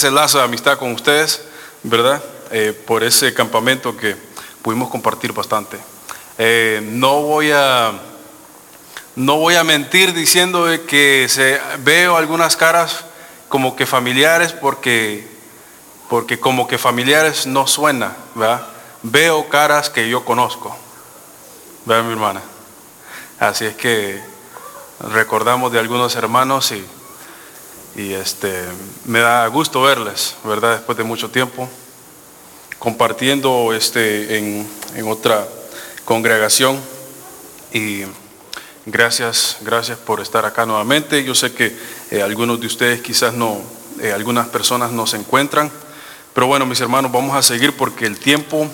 ese lazo de amistad con ustedes, ¿verdad? Eh, por ese campamento que pudimos compartir bastante. Eh, no voy a no voy a mentir diciendo que se, veo algunas caras como que familiares porque porque como que familiares no suena, ¿verdad? Veo caras que yo conozco, ¿verdad, mi hermana? Así es que recordamos de algunos hermanos y y este, me da gusto verles, ¿verdad? Después de mucho tiempo, compartiendo este, en, otra congregación. Y gracias, gracias por estar acá nuevamente. Yo sé que eh, algunos de ustedes quizás no, eh, algunas personas no se encuentran. Pero bueno, mis hermanos, vamos a seguir porque el tiempo,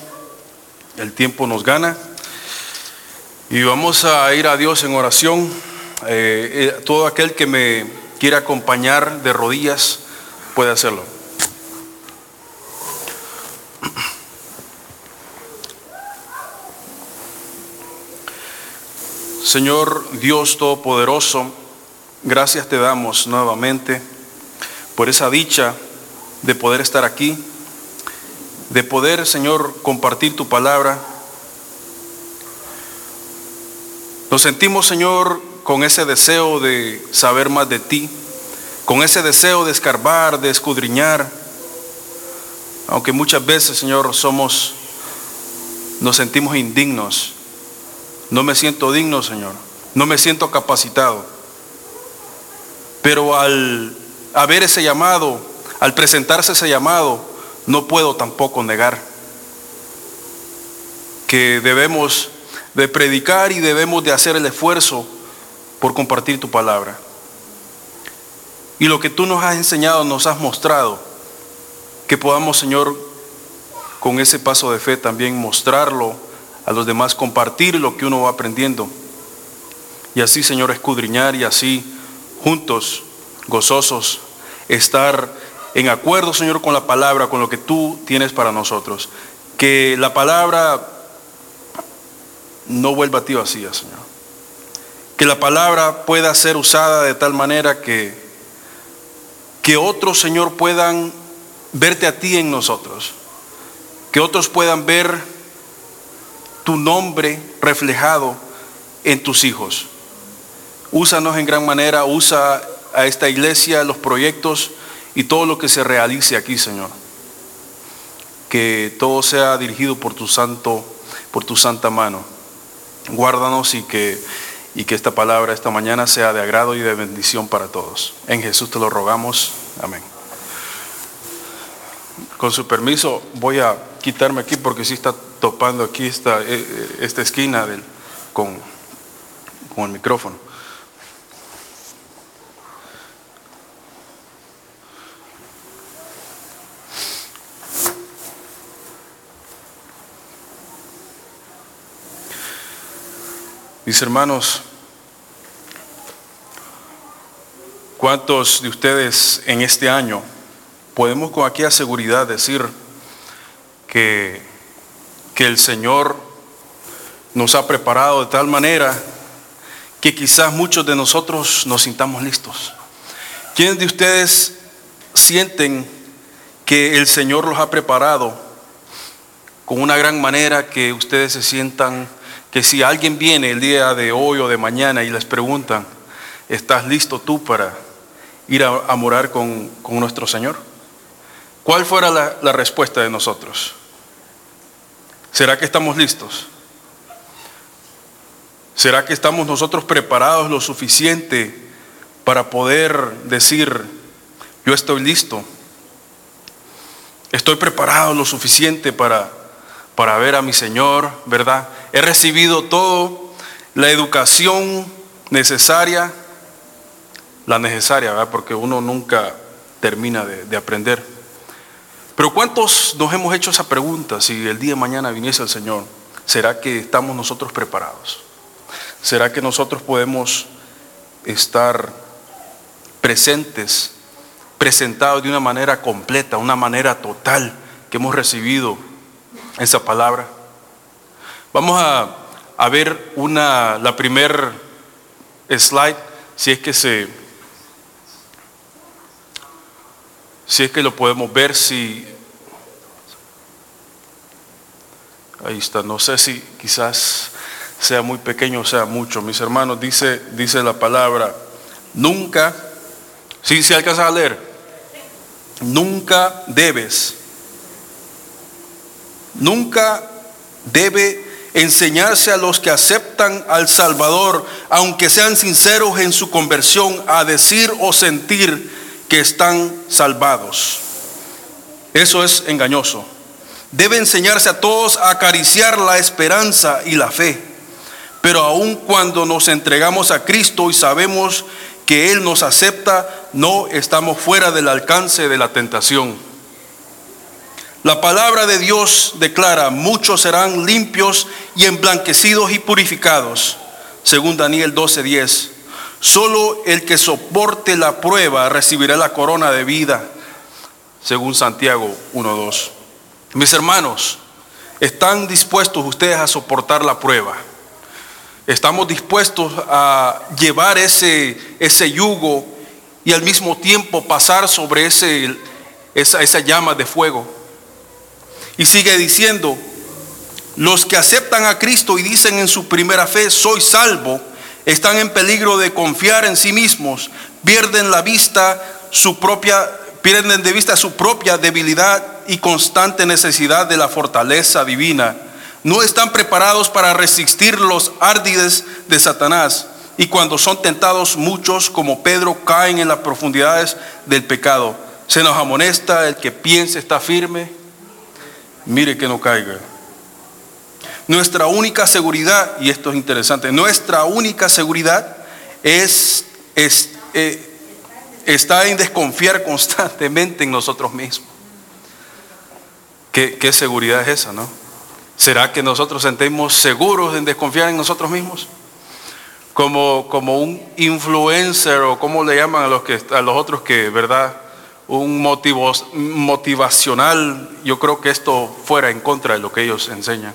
el tiempo nos gana. Y vamos a ir a Dios en oración. Eh, todo aquel que me quiere acompañar de rodillas, puede hacerlo. Señor Dios Todopoderoso, gracias te damos nuevamente por esa dicha de poder estar aquí, de poder, Señor, compartir tu palabra. Nos sentimos, Señor, con ese deseo de saber más de ti, con ese deseo de escarbar, de escudriñar, aunque muchas veces, Señor, somos, nos sentimos indignos. No me siento digno, Señor. No me siento capacitado. Pero al haber ese llamado, al presentarse ese llamado, no puedo tampoco negar que debemos de predicar y debemos de hacer el esfuerzo por compartir tu palabra. Y lo que tú nos has enseñado, nos has mostrado, que podamos, Señor, con ese paso de fe también mostrarlo a los demás, compartir lo que uno va aprendiendo. Y así, Señor, escudriñar y así, juntos, gozosos, estar en acuerdo, Señor, con la palabra, con lo que tú tienes para nosotros. Que la palabra no vuelva a ti vacía, Señor que la palabra pueda ser usada de tal manera que, que otros, Señor, puedan verte a ti en nosotros, que otros puedan ver tu nombre reflejado en tus hijos. Úsanos en gran manera, usa a esta iglesia, los proyectos y todo lo que se realice aquí, Señor. Que todo sea dirigido por tu santo, por tu santa mano. Guárdanos y que y que esta palabra esta mañana sea de agrado y de bendición para todos. En Jesús te lo rogamos. Amén. Con su permiso voy a quitarme aquí porque sí está topando aquí esta, eh, eh, esta esquina con, con el micrófono. Mis hermanos, ¿cuántos de ustedes en este año podemos con aquella seguridad decir que, que el Señor nos ha preparado de tal manera que quizás muchos de nosotros nos sintamos listos? ¿Quiénes de ustedes sienten que el Señor los ha preparado con una gran manera que ustedes se sientan que si alguien viene el día de hoy o de mañana y les preguntan, ¿estás listo tú para ir a, morar con, nuestro Señor? ¿Cuál fuera la, la respuesta de nosotros? ¿Será que estamos listos? ¿Será que estamos nosotros preparados lo suficiente para poder decir, yo estoy listo? Estoy preparado lo suficiente para, para ver a mi Señor, ¿verdad? he recibido toda la educación necesaria, la necesaria, ¿verdad? porque uno nunca termina de, aprender. Pero ¿cuántos nos hemos hecho esa pregunta si el día de mañana viniese el Señor? ¿Será que estamos nosotros preparados? ¿Será que nosotros podemos estar presentes, presentados de una manera completa, una manera total que hemos recibido esa palabra? Vamos a, ver una, la primer slide, si es que se... Si es que lo podemos ver, si... Ahí está, no sé si quizás sea muy pequeño o sea mucho. Mis hermanos, dice, dice la palabra, nunca, si se alcanza a leer, nunca debes, nunca debe enseñarse a los que aceptan al Salvador, aunque sean sinceros en su conversión, a decir o sentir que están salvados. Eso es engañoso. Debe enseñarse a todos a acariciar la esperanza y la fe. Pero aun cuando nos entregamos a Cristo y sabemos que Él nos acepta, no estamos fuera del alcance de la tentación. La palabra de Dios declara, muchos serán limpios y emblanquecidos y purificados, según Daniel 12:10. Solo el que soporte la prueba recibirá la corona de vida, según Santiago 1:2. Mis hermanos, ¿están dispuestos ustedes a soportar la prueba? Estamos dispuestos a llevar ese, ese yugo y al mismo tiempo pasar sobre ese, esa, esa llama de fuego. Y sigue diciendo, los que aceptan a Cristo y dicen en su primera fe, soy salvo, están en peligro de confiar en sí mismos, pierden la vista su propia pierden de vista su propia debilidad y constante necesidad de la fortaleza divina no están preparados para resistir los árdides de Satanás. Y cuando son tentados, muchos como Pedro caen en las profundidades del pecado. Se nos amonesta el que piense está firme, mire que no caiga. Nuestra única seguridad, y esto es interesante, nuestra única seguridad es, eh, está en desconfiar constantemente en nosotros mismos. ¿Qué, qué seguridad es esa, no? ¿Será que nosotros sentimos seguros en desconfiar en nosotros mismos? Como, como un influencer o como le llaman a los, que, a los otros que, ¿verdad? Un motivo, motivacional, yo creo que esto fuera en contra de lo que ellos enseñan.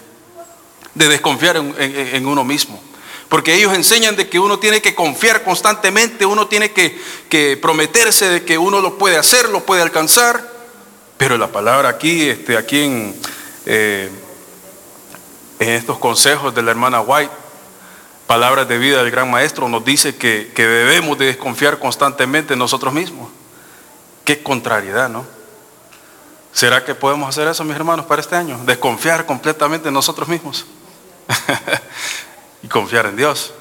De desconfiar en, en uno mismo. Porque ellos enseñan de que uno tiene que confiar constantemente, uno tiene que, que, prometerse de que uno lo puede hacer, lo puede alcanzar. Pero la palabra aquí, este, aquí en... Eh, en estos consejos de la hermana White, palabras de vida del gran maestro, nos dice que, debemos de desconfiar constantemente en nosotros mismos. Qué contrariedad, ¿no? ¿Será que podemos hacer eso, mis hermanos, para este año? Desconfiar completamente en nosotros mismos y confiar en Dios.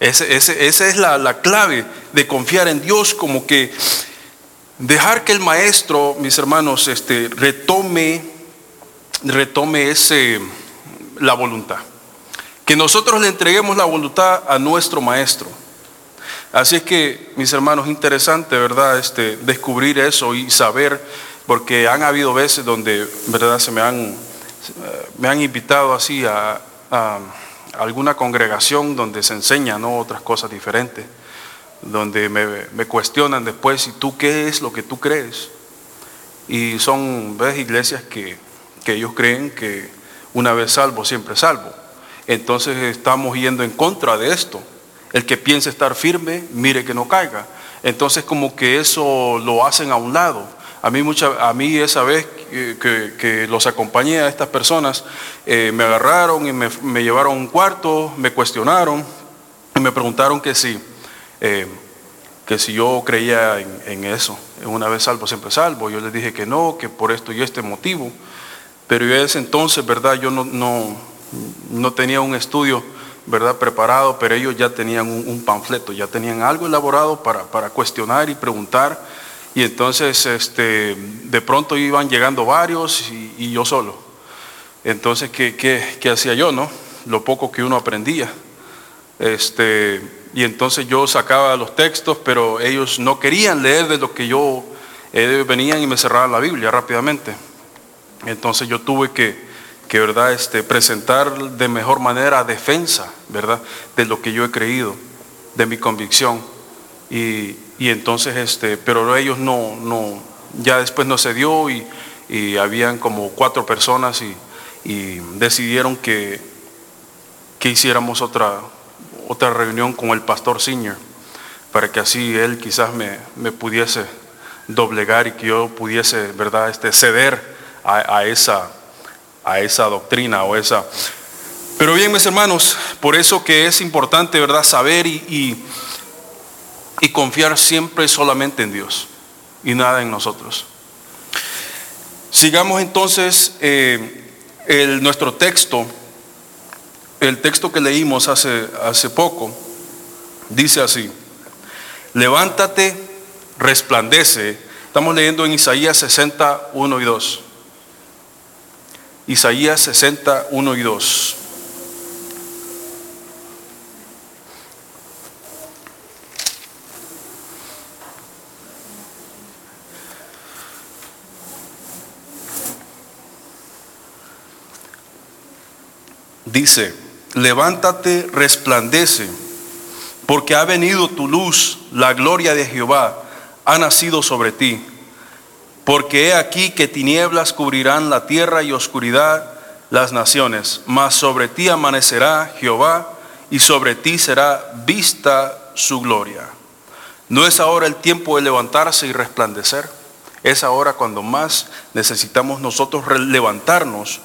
esa es la, la, clave de confiar en Dios, como que dejar que el maestro, mis hermanos, este, retome, retome ese la voluntad. Que nosotros le entreguemos la voluntad a nuestro maestro. Así es que, mis hermanos, interesante, ¿verdad? Este, descubrir eso y saber, porque han habido veces donde, ¿verdad? Se me han, me han invitado así a, alguna congregación donde se enseñan otras cosas diferentes, donde me, cuestionan después, ¿y tú qué es lo que tú crees? Y son, ¿ves? Iglesias que, que ellos creen que una vez salvo, siempre salvo. Entonces estamos yendo en contra de esto. El que piense estar firme, mire que no caiga. Entonces como que eso lo hacen a un lado. A mí, mucha, a mí esa vez que, los acompañé a estas personas, eh, me agarraron y me, llevaron a un cuarto, me cuestionaron y me preguntaron que si, eh, que si yo creía en, en eso, una vez salvo, siempre salvo. Yo les dije que no, que por esto y este motivo. Pero yo ese entonces, ¿verdad? Yo no, no, no tenía un estudio, ¿verdad? Preparado, pero ellos ya tenían un, panfleto, ya tenían algo elaborado para, para, cuestionar y preguntar. Y entonces, este, de pronto iban llegando varios y, yo solo. Entonces, ¿qué, qué, qué hacía yo, no? Lo poco que uno aprendía. Este, y entonces yo sacaba los textos, pero ellos no querían leer de lo que yo eh, venían y me cerraban la Biblia rápidamente. Entonces yo tuve que, ¿verdad? Este, presentar de mejor manera defensa, ¿verdad? De lo que yo he creído, de mi convicción. Y, entonces, este, pero ellos no, no, ya después no se dio y, habían como cuatro personas y, decidieron que, que hiciéramos otra, otra reunión con el pastor senior para que así él quizás me, me pudiese doblegar y que yo pudiese, ¿verdad?, este, ceder a, esa, esa doctrina o esa... Pero bien, mis hermanos, por eso que es importante, ¿verdad?, saber y, y, confiar siempre solamente en Dios y nada en nosotros. Sigamos entonces eh, el, nuestro texto, el texto que leímos hace, hace poco, dice así, levántate, resplandece. Estamos leyendo en Isaías 60, 1 y 2. Isaías 60, 1 y 2. Dice, levántate, resplandece, porque ha venido tu luz, la gloria de Jehová ha nacido sobre ti. Porque he aquí que tinieblas cubrirán la tierra y oscuridad las naciones, mas sobre ti amanecerá Jehová y sobre ti será vista su gloria. ¿No es ahora el tiempo de levantarse y resplandecer? Es ahora cuando más necesitamos nosotros levantarnos.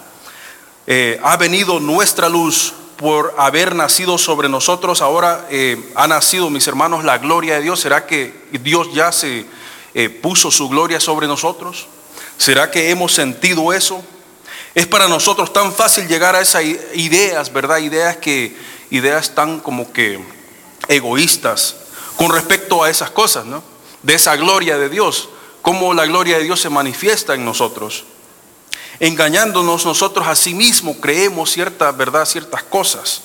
Eh, ha venido nuestra luz por haber nacido sobre nosotros. Ahora eh, ha nacido, mis hermanos, la gloria de Dios. ¿Será que Dios ya se eh, puso su gloria sobre nosotros? ¿Será que hemos sentido eso? Es para nosotros tan fácil llegar a esas ideas, ¿verdad? Ideas que, ideas tan como que egoístas con respecto a esas cosas, ¿no? De esa gloria de Dios, cómo la gloria de Dios se manifiesta en nosotros. Engañándonos nosotros a sí mismos creemos ciertas, ¿verdad? Ciertas cosas.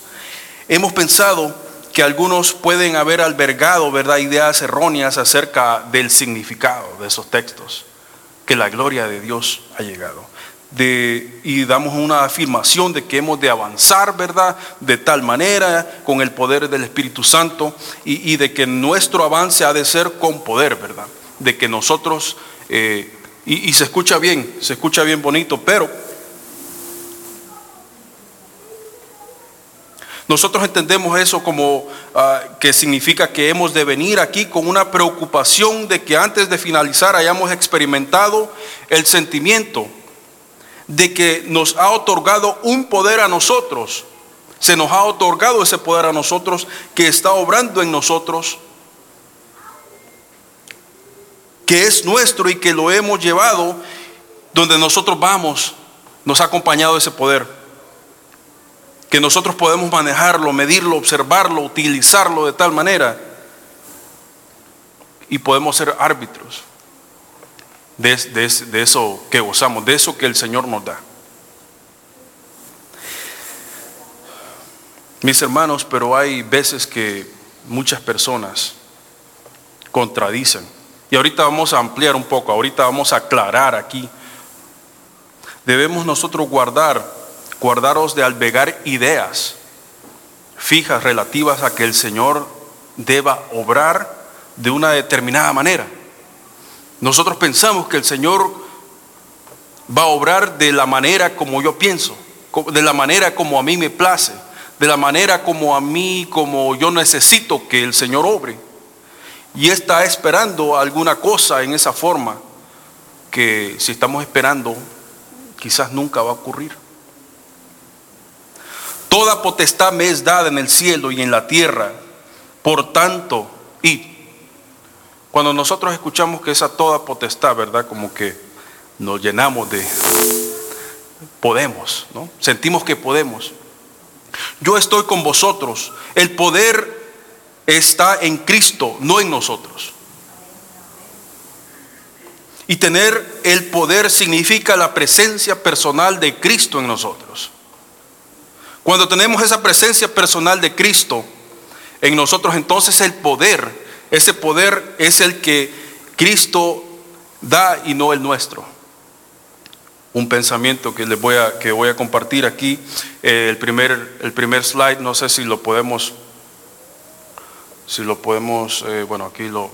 Hemos pensado que algunos pueden haber albergado, ¿verdad? Ideas erróneas acerca del significado de esos textos, que la gloria de Dios ha llegado. De, y damos una afirmación de que hemos de avanzar, ¿verdad? De tal manera, con el poder del Espíritu Santo, y, de que nuestro avance ha de ser con poder, ¿verdad? De que nosotros, eh, y, y se escucha bien, se escucha bien bonito, pero Nosotros entendemos eso como ah, que significa que hemos de venir aquí con una preocupación de que antes de finalizar hayamos experimentado el sentimiento de que nos ha otorgado un poder a nosotros. Se nos ha otorgado ese poder a nosotros que está obrando en nosotros, que es nuestro y que lo hemos llevado donde nosotros vamos. Nos ha acompañado ese poder que nosotros podemos manejarlo, medirlo, observarlo, utilizarlo de tal manera y podemos ser árbitros de, de, eso que gozamos, de eso que el Señor nos da. Mis hermanos, pero hay veces que muchas personas contradicen. Y ahorita vamos a ampliar un poco, ahorita vamos a aclarar aquí. Debemos nosotros guardar guardaros de albergar ideas fijas relativas a que el Señor deba obrar de una determinada manera. Nosotros pensamos que el Señor va a obrar de la manera como yo pienso, de la manera como a mí me place, de la manera como a mí, como yo necesito que el Señor obre. Y está esperando alguna cosa en esa forma que si estamos esperando, quizás nunca va a ocurrir. Toda potestad me es dada en el cielo y en la tierra. Por tanto, y cuando nosotros escuchamos que esa toda potestad, ¿verdad? Como que nos llenamos de podemos, ¿no? Sentimos que podemos. Yo estoy con vosotros. El poder está en Cristo, no en nosotros. Y tener el poder significa la presencia personal de Cristo en nosotros. Cuando tenemos esa presencia personal de Cristo en nosotros, entonces el poder, ese poder es el que Cristo da y no el nuestro. Un pensamiento que les voy a, que voy a compartir aquí, eh, el, primer, el primer slide, no sé si lo podemos, si lo podemos, eh, bueno, aquí lo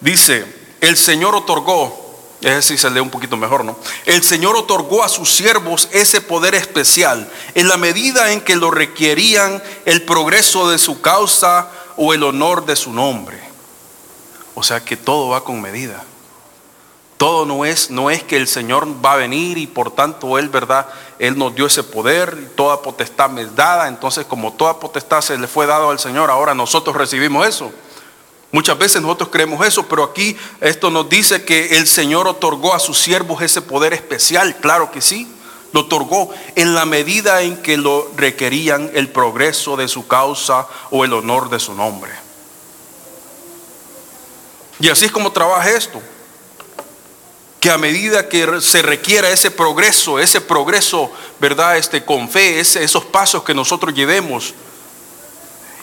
dice, el Señor otorgó es decir, se lee un poquito mejor, ¿no? El Señor otorgó a sus siervos ese poder especial en la medida en que lo requerían el progreso de su causa o el honor de su nombre. O sea que todo va con medida. Todo no es, no es que el Señor va a venir y por tanto Él, ¿verdad? Él nos dio ese poder y toda potestad me es dada. Entonces, como toda potestad se le fue dado al Señor, ahora nosotros recibimos eso. Muchas veces nosotros creemos eso, pero aquí esto nos dice que el Señor otorgó a sus siervos ese poder especial. Claro que sí, lo otorgó en la medida en que lo requerían el progreso de su causa o el honor de su nombre. Y así es como trabaja esto que a medida que se requiera ese progreso, ese progreso, ¿verdad? Este, con fe, esos pasos que nosotros llevemos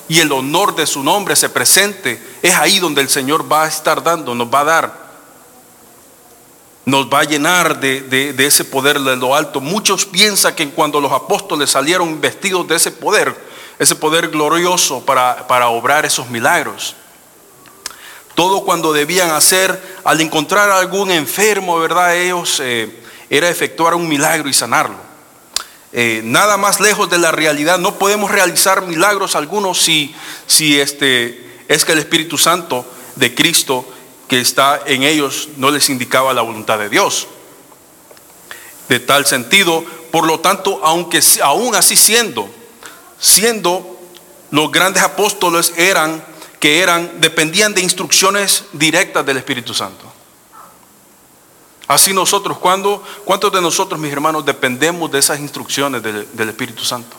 y el honor de su nombre se presente, es ahí donde el Señor va a estar dando, nos va a dar, nos va a llenar de, ese poder de lo alto. Muchos piensan que cuando los apóstoles salieron vestidos de ese poder, ese poder glorioso para, para obrar esos milagros, todo cuando debían hacer, al encontrar algún enfermo, ¿verdad? Ellos eh, era efectuar un milagro y sanarlo. Eh, nada más lejos de la realidad. No podemos realizar milagros algunos si, si este, es que el Espíritu Santo de Cristo que está en ellos no les indicaba la voluntad de Dios. De tal sentido, por lo tanto, aunque aún así siendo, siendo los grandes apóstoles eran que eran, dependían de instrucciones directas del Espíritu Santo. Así nosotros, ¿cuántos de nosotros, mis hermanos, dependemos de esas instrucciones del, del Espíritu Santo?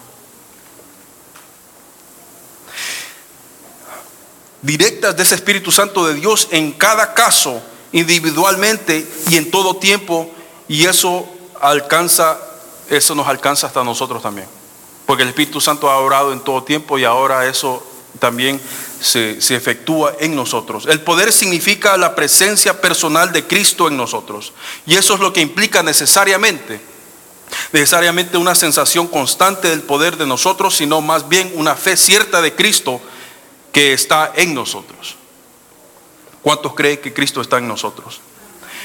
Directas de ese Espíritu Santo de Dios en cada caso, individualmente y en todo tiempo, y eso alcanza, eso nos alcanza hasta nosotros también. Porque el Espíritu Santo ha orado en todo tiempo y ahora eso también se, efectúa en nosotros. El poder significa la presencia personal de Cristo en nosotros. Y eso es lo que implica necesariamente, necesariamente una sensación constante del poder de nosotros, sino más bien una fe cierta de Cristo que está en nosotros. ¿Cuántos creen que Cristo está en nosotros?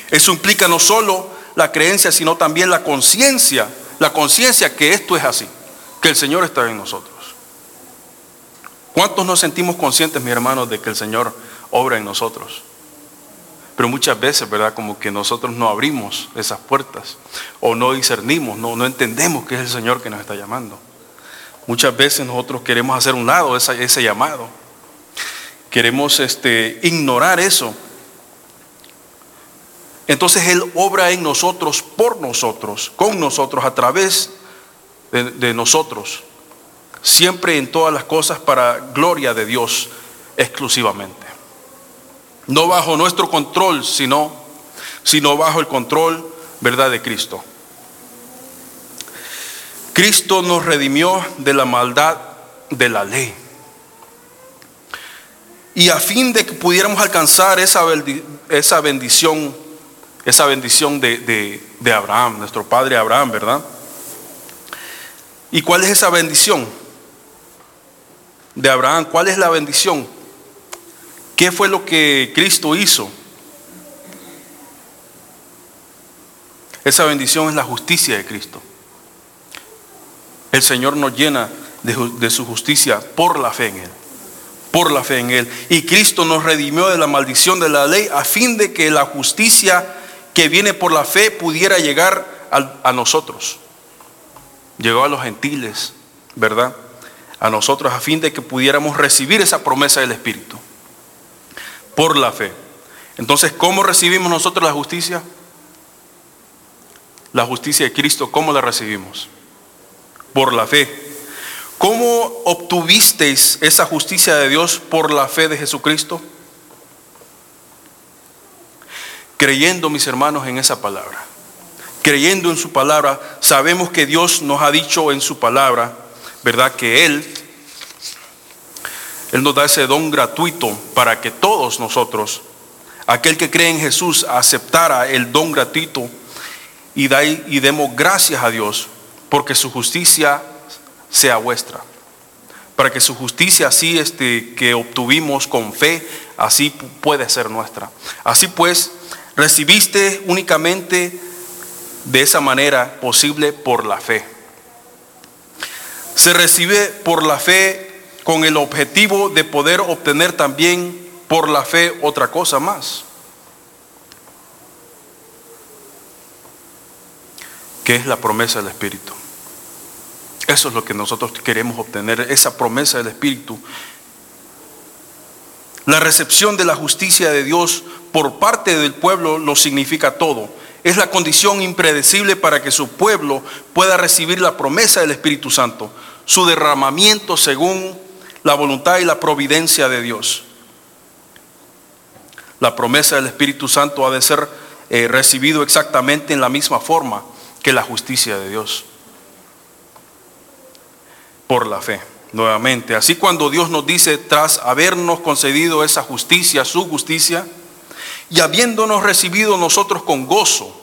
Eso implica no solo la creencia, sino también la conciencia, la conciencia que esto es así, que el Señor está en nosotros. ¿Cuántos nos sentimos conscientes, mis hermanos, de que el Señor obra en nosotros? Pero muchas veces, ¿verdad? Como que nosotros no abrimos esas puertas o no discernimos, no, no entendemos que es el Señor que nos está llamando. Muchas veces nosotros queremos hacer un lado ese, ese llamado. Queremos este, ignorar eso. Entonces Él obra en nosotros, por nosotros, con nosotros, a través de nosotros siempre en todas las cosas para gloria de Dios exclusivamente. No bajo nuestro control, sino, sino bajo el control, ¿verdad?, de Cristo. Cristo nos redimió de la maldad de la ley. Y a fin de que pudiéramos alcanzar esa, esa bendición, esa bendición de, de Abraham, nuestro padre Abraham, ¿verdad? ¿Y cuál es esa bendición? De Abraham. ¿Cuál es la bendición? ¿Qué fue lo que Cristo hizo? Esa bendición es la justicia de Cristo. El Señor nos llena de, su justicia por la fe en Él. Por la fe en Él. Y Cristo nos redimió de la maldición de la ley a fin de que la justicia que viene por la fe pudiera llegar a nosotros. Llegó a los gentiles, ¿verdad? A nosotros a fin de que pudiéramos recibir esa promesa del Espíritu por la fe. Entonces, ¿cómo recibimos nosotros la justicia? La justicia de Cristo, ¿cómo la recibimos? Por la fe. ¿Cómo obtuvisteis esa justicia de Dios por la fe de Jesucristo? Creyendo, mis hermanos, en esa palabra. Creyendo en su palabra, sabemos que Dios nos ha dicho en su palabra ¿verdad? Que Él, Él nos da ese don gratuito para que todos nosotros, aquel que cree en Jesús, aceptara el don gratuito y, y demos gracias a Dios porque su justicia sea vuestra. Para que su justicia así este, que obtuvimos con fe, así puede ser nuestra. Así pues, recibiste únicamente de esa manera posible por la fe se recibe por la fe con el objetivo de poder obtener también por la fe otra cosa más. que es la promesa del Espíritu. Eso es lo que nosotros queremos obtener, esa promesa del Espíritu. La recepción de la justicia de Dios por parte del pueblo lo significa todo. Es la condición impredecible para que su pueblo pueda recibir la promesa del Espíritu Santo, su derramamiento según la voluntad y la providencia de Dios. La promesa del Espíritu Santo ha de ser eh, recibido exactamente en la misma forma que la justicia de Dios. Por la fe, nuevamente. Así cuando Dios nos dice, tras habernos concedido esa justicia, su justicia, y habiéndonos recibido nosotros con gozo,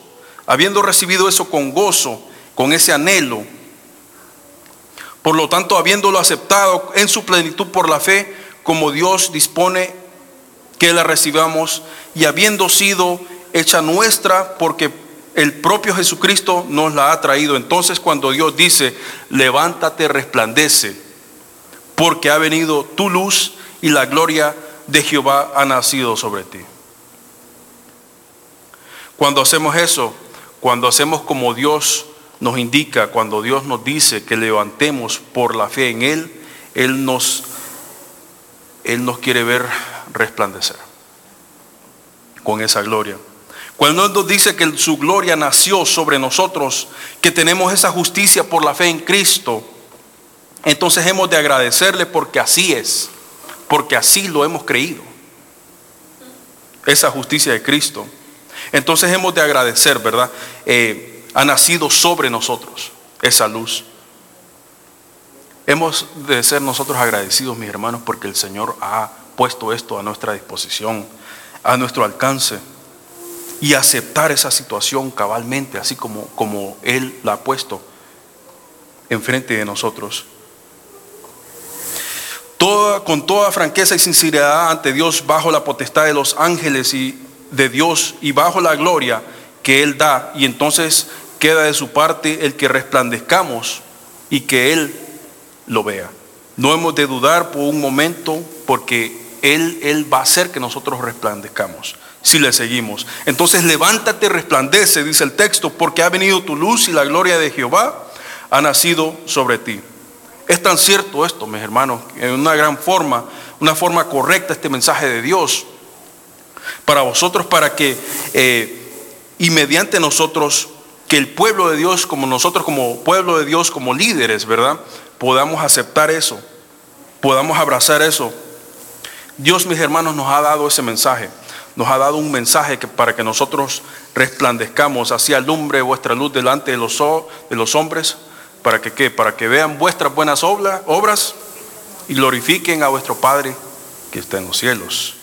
habiendo recibido eso con gozo, con ese anhelo, por lo tanto, habiéndolo aceptado en su plenitud por la fe, como Dios dispone que la recibamos, y habiendo sido hecha nuestra, porque el propio Jesucristo nos la ha traído. Entonces cuando Dios dice, levántate, resplandece, porque ha venido tu luz y la gloria de Jehová ha nacido sobre ti. Cuando hacemos eso, cuando hacemos como Dios nos indica, cuando Dios nos dice que levantemos por la fe en Él, Él nos, Él nos quiere ver resplandecer con esa gloria. Cuando nos dice que su gloria nació sobre nosotros, que tenemos esa justicia por la fe en Cristo, entonces hemos de agradecerle porque así es, porque así lo hemos creído. Esa justicia de Cristo. Entonces hemos de agradecer, ¿verdad? Eh, ha nacido sobre nosotros esa luz. Hemos de ser nosotros agradecidos, mis hermanos, porque el Señor ha puesto esto a nuestra disposición, a nuestro alcance y aceptar esa situación cabalmente, así como, como Él la ha puesto enfrente de nosotros. Toda, con toda franqueza y sinceridad ante Dios, bajo la potestad de los ángeles y de Dios y bajo la gloria que Él da. Y entonces queda de su parte el que resplandezcamos y que Él lo vea. No hemos de dudar por un momento porque Él, Él va a hacer que nosotros resplandezcamos si le seguimos. Entonces levántate, resplandece, dice el texto, porque ha venido tu luz y la gloria de Jehová ha nacido sobre ti. Es tan cierto esto, mis hermanos, en una gran forma, una forma correcta este mensaje de Dios para vosotros, para que, eh, y mediante nosotros, que el pueblo de Dios, como nosotros como pueblo de Dios, como líderes, ¿verdad? Podamos aceptar eso, podamos abrazar eso. Dios, mis hermanos, nos ha dado ese mensaje nos ha dado un mensaje que para que nosotros resplandezcamos, así alumbre vuestra luz delante de los, de los hombres, para que ¿qué? para que vean vuestras buenas obras y glorifiquen a vuestro Padre que está en los cielos.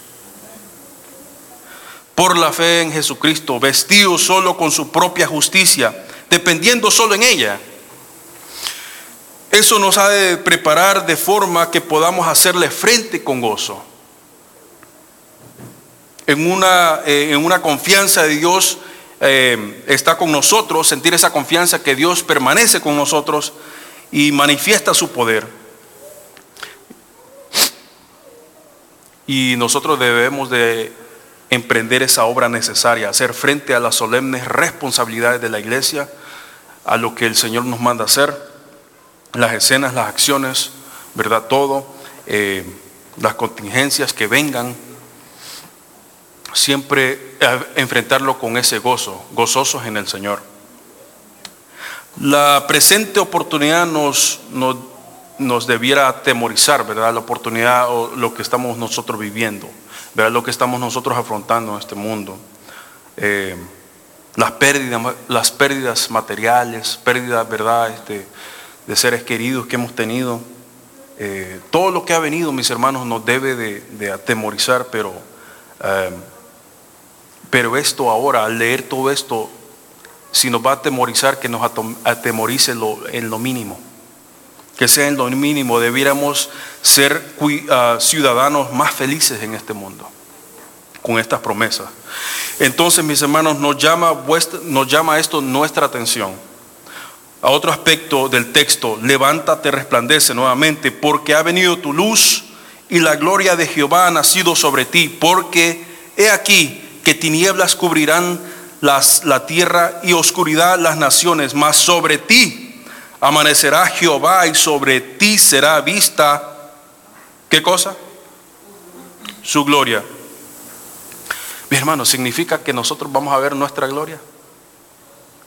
Por la fe en Jesucristo, vestido solo con su propia justicia, dependiendo solo en ella. Eso nos ha de preparar de forma que podamos hacerle frente con gozo en una, eh, en una confianza de Dios eh, está con nosotros, sentir esa confianza que Dios permanece con nosotros y manifiesta su poder. Y nosotros debemos de emprender esa obra necesaria, hacer frente a las solemnes responsabilidades de la iglesia, a lo que el Señor nos manda hacer, las escenas, las acciones, ¿verdad? Todo, eh, las contingencias que vengan siempre eh, enfrentarlo con ese gozo, gozosos en el Señor. La presente oportunidad nos, nos, debiera atemorizar, ¿verdad? La oportunidad o lo que estamos nosotros viviendo, ¿verdad? Lo que estamos nosotros afrontando en este mundo. Eh, las, pérdidas, las pérdidas materiales, pérdidas, ¿verdad? Este, de seres queridos que hemos tenido. Eh, todo lo que ha venido, mis hermanos, nos debe de, atemorizar, pero pero esto ahora, al leer todo esto, si nos va a atemorizar, que nos atemorice en lo mínimo. Que sea en lo mínimo, debiéramos ser ah, ciudadanos más felices en este mundo, con estas promesas. Entonces, mis hermanos, nos llama, esto nuestra atención. A otro aspecto del texto, levántate, resplandece nuevamente, porque ha venido tu luz y la gloria de Jehová ha nacido sobre ti, porque he aquí que tinieblas cubrirán las, la tierra y oscuridad las naciones, mas sobre ti amanecerá Jehová y sobre ti será vista, ¿qué cosa? Su gloria. Mi hermano, ¿significa que nosotros vamos a ver nuestra gloria?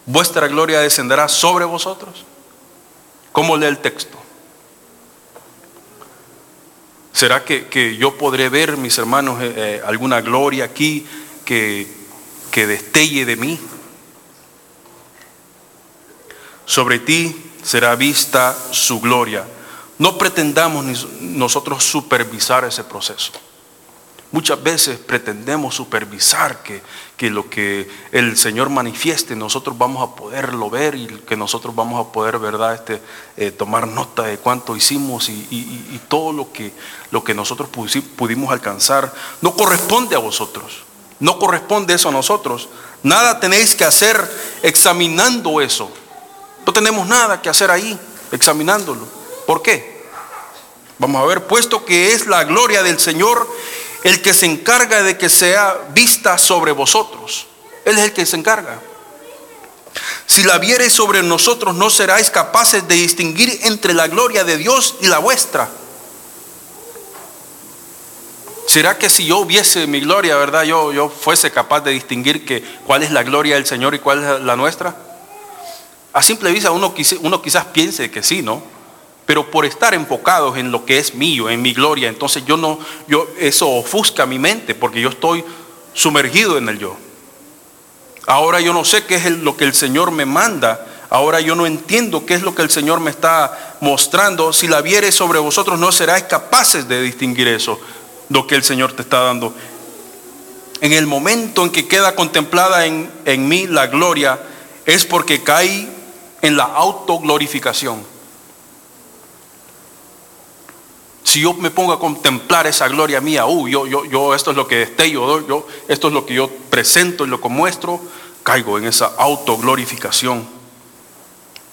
¿Vuestra gloria descenderá sobre vosotros? ¿Cómo lee el texto? ¿Será que, yo podré ver, mis hermanos, eh, eh, alguna gloria aquí que, que destelle de mí? Sobre ti será vista su gloria. No pretendamos nosotros supervisar ese proceso. Muchas veces pretendemos supervisar que, lo que el Señor manifieste, nosotros vamos a poderlo ver y que nosotros vamos a poder, ¿verdad?, este, eh, tomar nota de cuánto hicimos y, todo lo que, lo que nosotros pudimos alcanzar. No corresponde a vosotros, no corresponde eso a nosotros. Nada tenéis que hacer examinando eso. No tenemos nada que hacer ahí, examinándolo. ¿Por qué? Vamos a ver, puesto que es la gloria del Señor el que se encarga de que sea vista sobre vosotros. Él es el que se encarga. Si la viereis sobre nosotros, no seráis capaces de distinguir entre la gloria de Dios y la vuestra. ¿Será que si yo viese mi gloria, verdad, yo, yo fuese capaz de distinguir que, cuál es la gloria del Señor y cuál es la nuestra? A simple vista uno, quizás piense que sí, ¿no? Pero por estar enfocados en lo que es mío, en mi gloria, entonces yo no, yo, eso ofusca mi mente porque yo estoy sumergido en el yo. Ahora yo no sé qué es lo que el Señor me manda. Ahora yo no entiendo qué es lo que el Señor me está mostrando. Si la viere sobre vosotros, no seráis capaces de distinguir eso, lo que el Señor te está dando. En el momento en que queda contemplada en, en mí la gloria, es porque cae en la autoglorificación. Si yo me pongo a contemplar esa gloria mía, uh, yo, yo, yo, esto es lo que destello, yo, esto es lo que yo presento y lo que muestro, caigo en esa autoglorificación.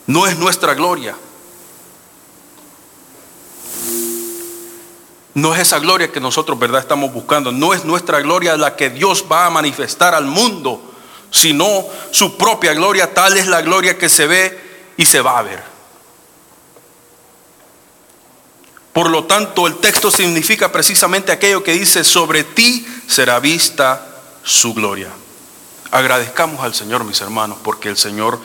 No es nuestra gloria. No es esa gloria que nosotros, ¿verdad?, estamos buscando. No es nuestra gloria la que Dios va a manifestar al mundo, sino su propia gloria. Tal es la gloria que se ve y se va a ver. Por lo tanto, el texto significa precisamente aquello que dice, sobre ti será vista su gloria. Agradezcamos al Señor, mis hermanos, porque el Señor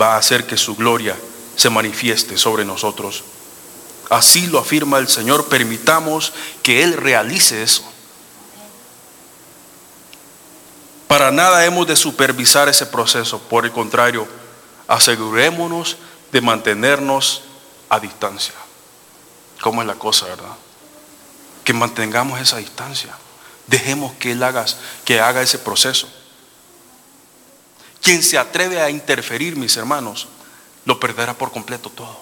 va a hacer que su gloria se manifieste sobre nosotros. Así lo afirma el Señor, permitamos que Él realice eso. Para nada hemos de supervisar ese proceso, por el contrario, asegurémonos de mantenernos a distancia cómo es la cosa, ¿verdad? Que mantengamos esa distancia. Dejemos que Él haga, que haga ese proceso. Quien se atreve a interferir, mis hermanos, lo perderá por completo todo.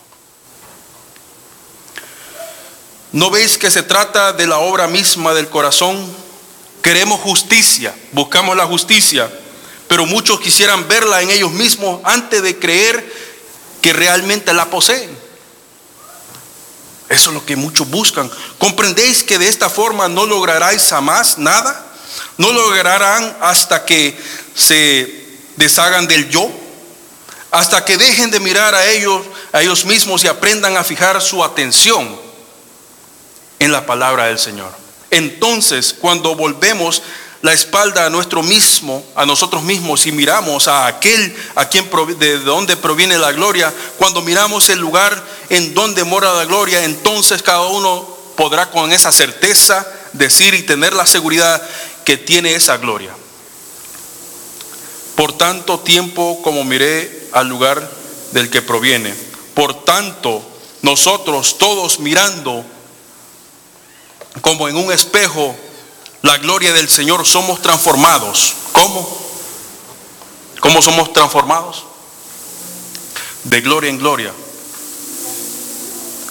¿No veis que se trata de la obra misma del corazón? Queremos justicia, buscamos la justicia, pero muchos quisieran verla en ellos mismos antes de creer que realmente la poseen. Eso es lo que muchos buscan. ¿Comprendéis que de esta forma no lograráis jamás nada? No lograrán hasta que se deshagan del yo, hasta que dejen de mirar a ellos, a ellos mismos y aprendan a fijar su atención en la palabra del Señor. Entonces, cuando volvemos la espalda a nuestro mismo, a nosotros mismos y miramos a aquel a quien de donde proviene la gloria, cuando miramos el lugar en donde mora la gloria, entonces cada uno podrá con esa certeza decir y tener la seguridad que tiene esa gloria. Por tanto tiempo como miré al lugar del que proviene, por tanto nosotros todos mirando como en un espejo la gloria del Señor, somos transformados. ¿Cómo? ¿Cómo somos transformados? De gloria en gloria.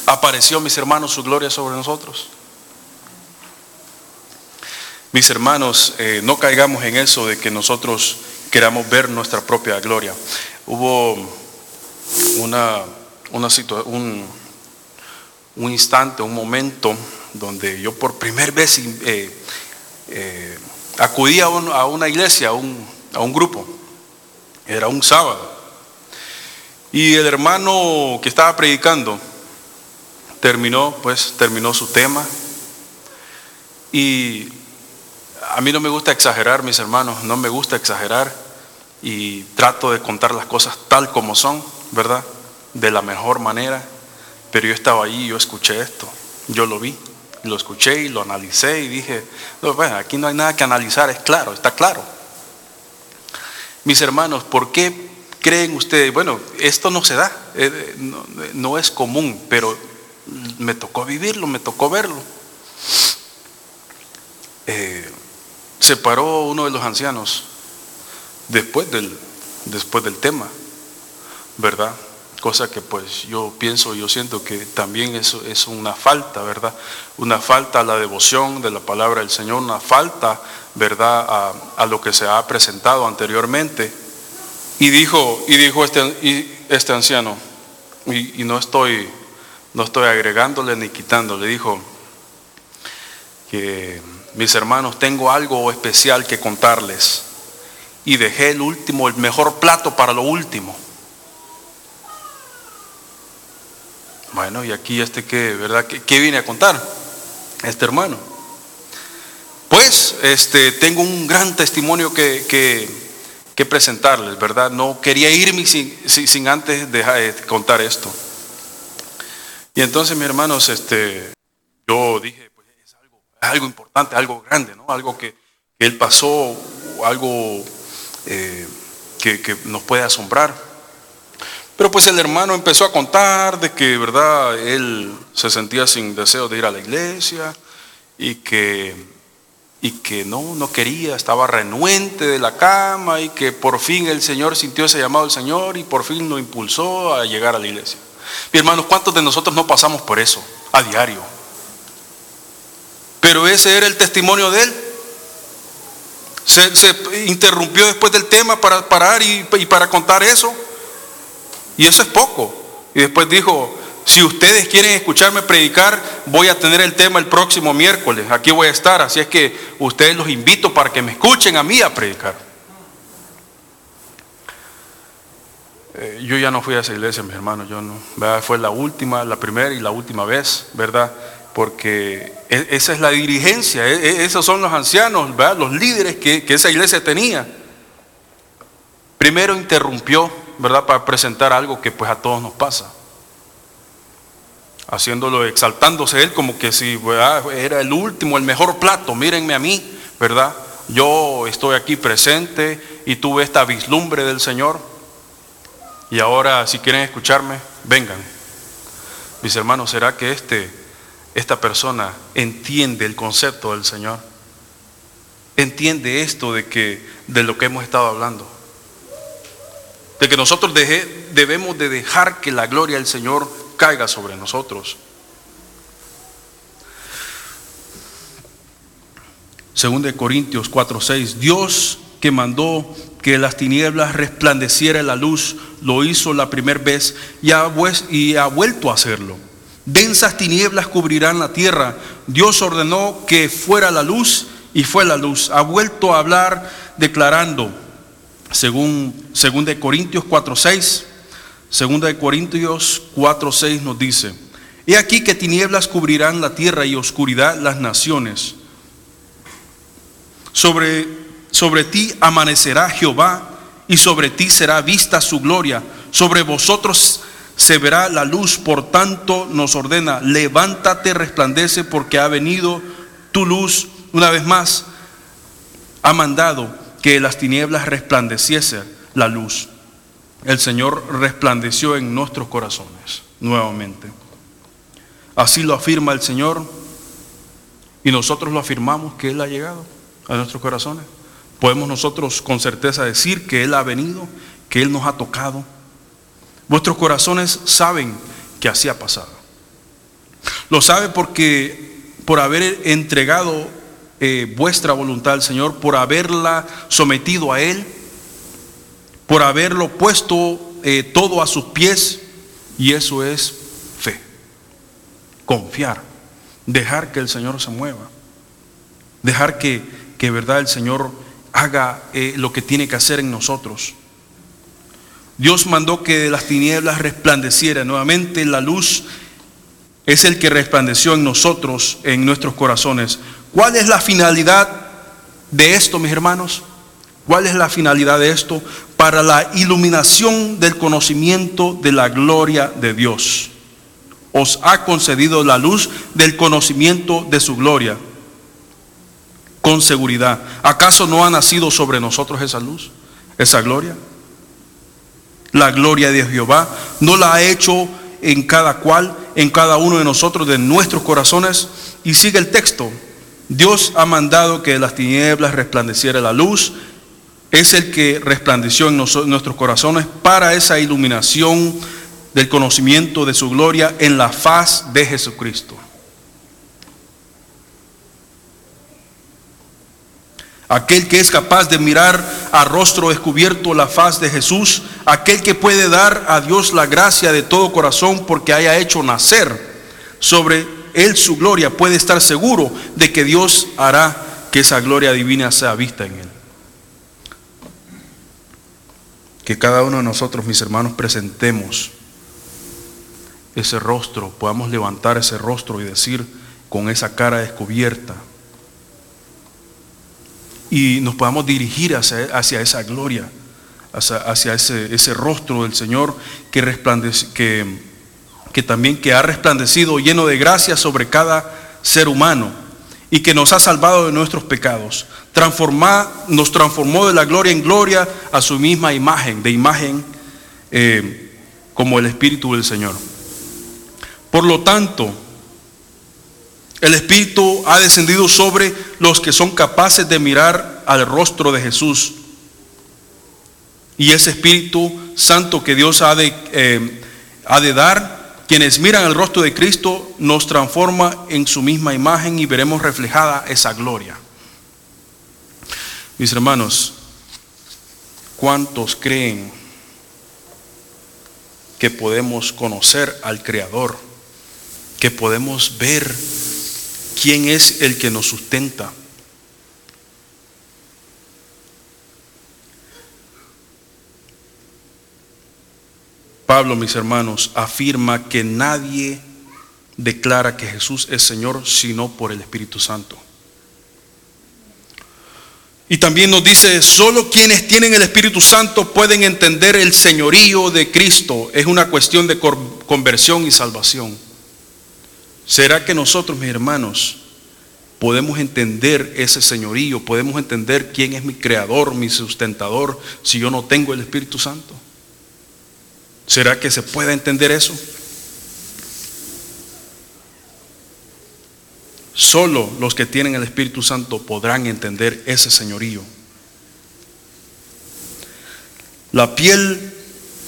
Apareció, mis hermanos, su gloria sobre nosotros. Mis hermanos, eh, no caigamos en eso de que nosotros queramos ver nuestra propia gloria. Hubo una, una un, un instante, un momento donde yo por primera vez eh, eh, acudí a, una iglesia, a un, a un grupo. Era un sábado. Y el hermano que estaba predicando terminó, pues, terminó su tema. Y a mí no me gusta exagerar, mis hermanos, no me gusta exagerar y trato de contar las cosas tal como son, ¿verdad? De la mejor manera. Pero yo estaba ahí, yo escuché esto, yo lo vi, lo escuché y lo analicé y dije, no, bueno, aquí no hay nada que analizar, es claro, está claro. Mis hermanos, ¿por qué creen ustedes? Bueno, esto no se da, eh, no, es común, pero me tocó vivirlo, me tocó verlo. Eh, se paró uno de los ancianos después del, después del tema, ¿verdad? Cosa que pues yo pienso, yo siento que también eso es una falta, ¿verdad? Una falta a la devoción de la palabra del Señor, una falta, ¿verdad? A, lo que se ha presentado anteriormente. Y dijo, y dijo este, este anciano, y, no, estoy, no estoy agregándole ni quitándole, dijo que mis hermanos, tengo algo especial que contarles y dejé el último, el mejor plato para lo último. Bueno, y aquí este que, ¿verdad? ¿Qué, viene a contar? Este hermano. Pues, este, tengo un gran testimonio que, que, presentarles, ¿verdad? No quería irme sin, sin, antes de contar esto. Y entonces, mis hermanos, este, yo dije, pues es algo, importante, algo grande, ¿no? Algo que, que él pasó, algo eh, que, nos puede asombrar. Pero pues el hermano empezó a contar de que, ¿verdad? Él se sentía sin deseo de ir a la iglesia y que, y que no, no quería, estaba renuente de la cama y que por fin el Señor sintió ese llamado del Señor y por fin lo impulsó a llegar a la iglesia. Mi hermanos, ¿cuántos de nosotros no pasamos por eso a diario? Pero ese era el testimonio de él. Se, interrumpió después del tema para parar y, para contar eso. Y eso es poco. Y después dijo, si ustedes quieren escucharme predicar, voy a tener el tema el próximo miércoles. Aquí voy a estar. Así es que ustedes los invito para que me escuchen a mí a predicar. Eh, yo ya no fui a esa iglesia, mis hermanos. Yo no. Fue la última, la primera y la última vez, ¿verdad? porque e, esa es la dirigencia, e, e, esos son los ancianos, los líderes que, esa iglesia tenía. Primero interrumpió, ¿verdad? Para presentar algo que pues a todos nos pasa. Haciéndolo, exaltándose él como que si era el último, el mejor plato, mírenme a mí, ¿verdad? Yo estoy aquí presente y tuve esta vislumbre del Señor. Y ahora, si quieren escucharme, vengan. Mis hermanos, ¿será que este esta persona entiende el concepto del Señor. Entiende esto de que de lo que hemos estado hablando. De que nosotros debemos de dejar que la gloria del Señor caiga sobre nosotros. Según de Corintios 4:6, Dios que mandó que las tinieblas resplandeciera la luz, lo hizo la primera vez y ha vuelto a hacerlo Densas tinieblas cubrirán la tierra. Dios ordenó que fuera la luz y fue la luz. Ha vuelto a hablar declarando, según, según de Corintios 4.6, segunda de Corintios 4.6 nos dice, he aquí que tinieblas cubrirán la tierra y oscuridad las naciones. Sobre, sobre ti amanecerá Jehová y sobre ti será vista su gloria. Sobre vosotros se verá la luz, por tanto nos ordena, levántate, resplandece, porque ha venido tu luz. Una vez más, ha mandado que las tinieblas resplandeciese la luz. El Señor resplandeció en nuestros corazones nuevamente. Así lo afirma el Señor y nosotros lo afirmamos que Él ha llegado a nuestros corazones. Podemos nosotros con certeza decir que Él ha venido, que Él nos ha tocado, Vuestros corazones saben que así ha pasado. Lo sabe porque por haber entregado eh, vuestra voluntad al Señor, por haberla sometido a Él, por haberlo puesto eh, todo a sus pies, y eso es fe, confiar, Dejar que el Señor se mueva. Dejar que, que verdad el Señor haga eh, lo que tiene que hacer en nosotros. Dios mandó que las tinieblas resplandeciera nuevamente la luz es el que resplandeció en nosotros, en nuestros corazones. ¿Cuál es la finalidad de esto, mis hermanos? ¿Cuál es la finalidad de esto? Para la iluminación del conocimiento de la gloria de Dios. Os ha concedido la luz del conocimiento de su gloria con seguridad. ¿Acaso no ha nacido sobre nosotros esa luz, esa gloria? La gloria de Jehová no la ha hecho en cada cual, en cada uno de nosotros, de nuestros corazones. Y sigue el texto. Dios ha mandado que de las tinieblas resplandeciera la luz. Es el que resplandeció en nuestros corazones para esa iluminación del conocimiento de su gloria en la faz de Jesucristo. aquel que es capaz de mirar a rostro descubierto la faz de Jesús, aquel que puede dar a Dios la gracia de todo corazón porque haya hecho nacer sobre él su gloria, puede estar seguro de que Dios hará que esa gloria divina sea vista en él. Que cada uno de nosotros, mis hermanos, presentemos ese rostro, podamos levantar ese rostro y decir con esa cara descubierta, y nos podamos dirigir hacia, esa gloria, hacia, ese, rostro del Señor que, resplandece, que, que también que ha resplandecido lleno de gracia sobre cada ser humano y que nos ha salvado de nuestros pecados. nos transformó de la gloria en gloria a su misma imagen, de imagen eh, como el Espíritu del Señor. Por lo tanto, el Espíritu ha descendido sobre los que son capaces de mirar al rostro de Jesús. Y ese Espíritu Santo que Dios ha de, eh, ha de dar, quienes miran el rostro de Cristo, nos transforma en su misma imagen y veremos reflejada esa gloria. Mis hermanos, ¿cuántos creen que podemos conocer al Creador? Que podemos ver ¿Quién es el que nos sustenta? Pablo, mis hermanos, afirma que nadie declara que Jesús es Señor sino por el Espíritu Santo. Y también nos dice, solo quienes tienen el Espíritu Santo pueden entender el señorío de Cristo. Es una cuestión de conversión y salvación. ¿Será que nosotros, mis hermanos, podemos entender ese señorío? ¿Podemos entender quién es mi creador, mi sustentador, si yo no tengo el Espíritu Santo? ¿Será que se puede entender eso? Solo los que tienen el Espíritu Santo podrán entender ese señorío. La piel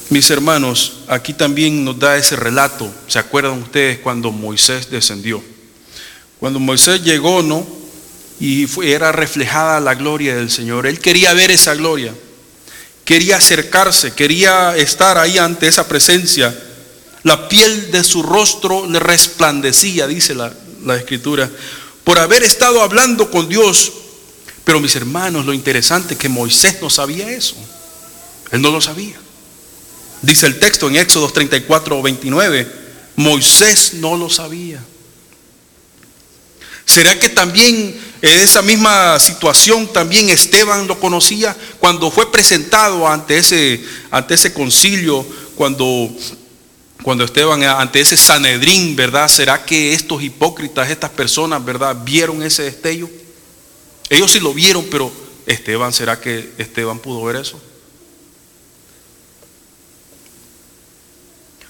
mis hermanos, aquí también nos da ese relato. ¿Se acuerdan ustedes cuando Moisés descendió? Cuando Moisés llegó, ¿no? Y fue, era reflejada la gloria del Señor. Él quería ver esa gloria. Quería acercarse, quería estar ahí ante esa presencia. La piel de su rostro le resplandecía, dice la, la escritura, por haber estado hablando con Dios. Pero mis hermanos, lo interesante es que Moisés no sabía eso. Él no lo sabía. Dice el texto en Éxodo 34 o 29, Moisés no lo sabía. ¿Será que también en esa misma situación también Esteban lo conocía cuando fue presentado ante ese, ante ese concilio, cuando, cuando Esteban ante ese Sanedrín, ¿verdad? ¿Será que estos hipócritas, estas personas, ¿verdad? Vieron ese destello? Ellos sí lo vieron, pero Esteban, ¿será que Esteban pudo ver eso?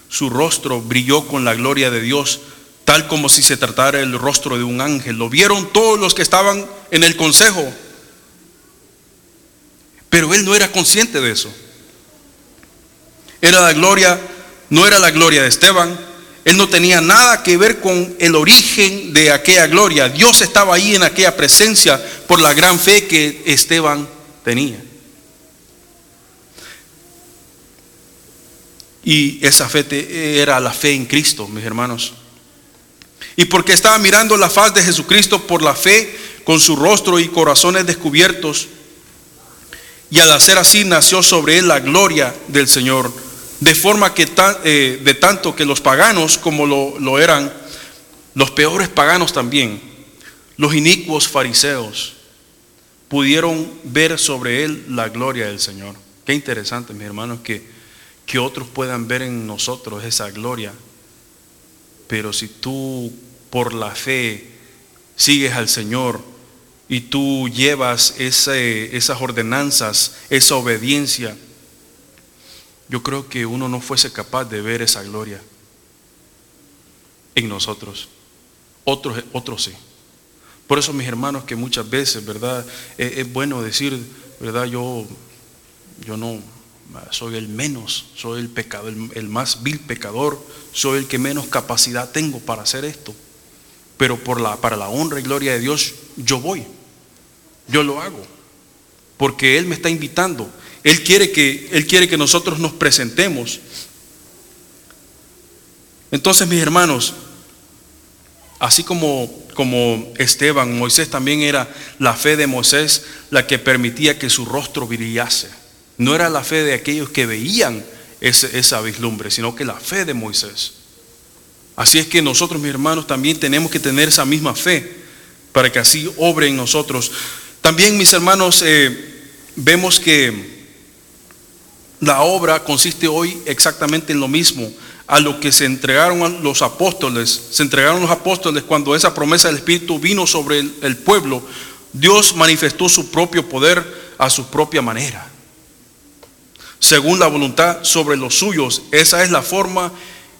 Su rostro brilló con la gloria de Dios, tal como si se tratara el rostro de un ángel. Lo vieron todos los que estaban en el consejo. Pero él no era consciente de eso. Era la gloria, no era la gloria de Esteban. Él no tenía nada que ver con el origen de aquella gloria. Dios estaba ahí en aquella presencia por la gran fe que Esteban tenía. Y esa fe era la fe en Cristo, mis hermanos. Y porque estaba mirando la faz de Jesucristo por la fe, con su rostro y corazones descubiertos, y al hacer así nació sobre él la gloria del Señor, de forma que eh, de tanto que los paganos como lo, lo eran, los peores paganos también, los inicuos fariseos, pudieron ver sobre él la gloria del Señor. Qué interesante, mis hermanos, que, que otros puedan ver en nosotros esa gloria. Pero si tú por la fe sigues al Señor y tú llevas esas ordenanzas, esa obediencia, yo creo que uno no fuese capaz de ver esa gloria en nosotros. Otros, otros sí. Por eso, mis hermanos, que muchas veces, ¿verdad? Es, bueno decir, ¿verdad? Yo, yo no soy el menos, soy el pecador, el, más vil pecador, soy el que menos capacidad tengo para hacer esto. Pero por la, para la honra y gloria de Dios, yo voy. Yo lo hago. Porque Él me está invitando. Él quiere que, Él quiere que nosotros nos presentemos. Entonces, mis hermanos, así como, como Esteban, Moisés también era la fe de Moisés la que permitía que su rostro brillase. No era la fe de aquellos que veían esa vislumbre, sino que la fe de Moisés. Así es que nosotros, mis hermanos, también tenemos que tener esa misma fe para que así obre en nosotros. También, mis hermanos, eh, vemos que la obra consiste hoy exactamente en lo mismo a lo que se entregaron los apóstoles, se entregaron los apóstoles cuando esa promesa del Espíritu vino sobre el, pueblo, Dios manifestó su propio poder a su propia manera, según la voluntad sobre los suyos. Esa es la forma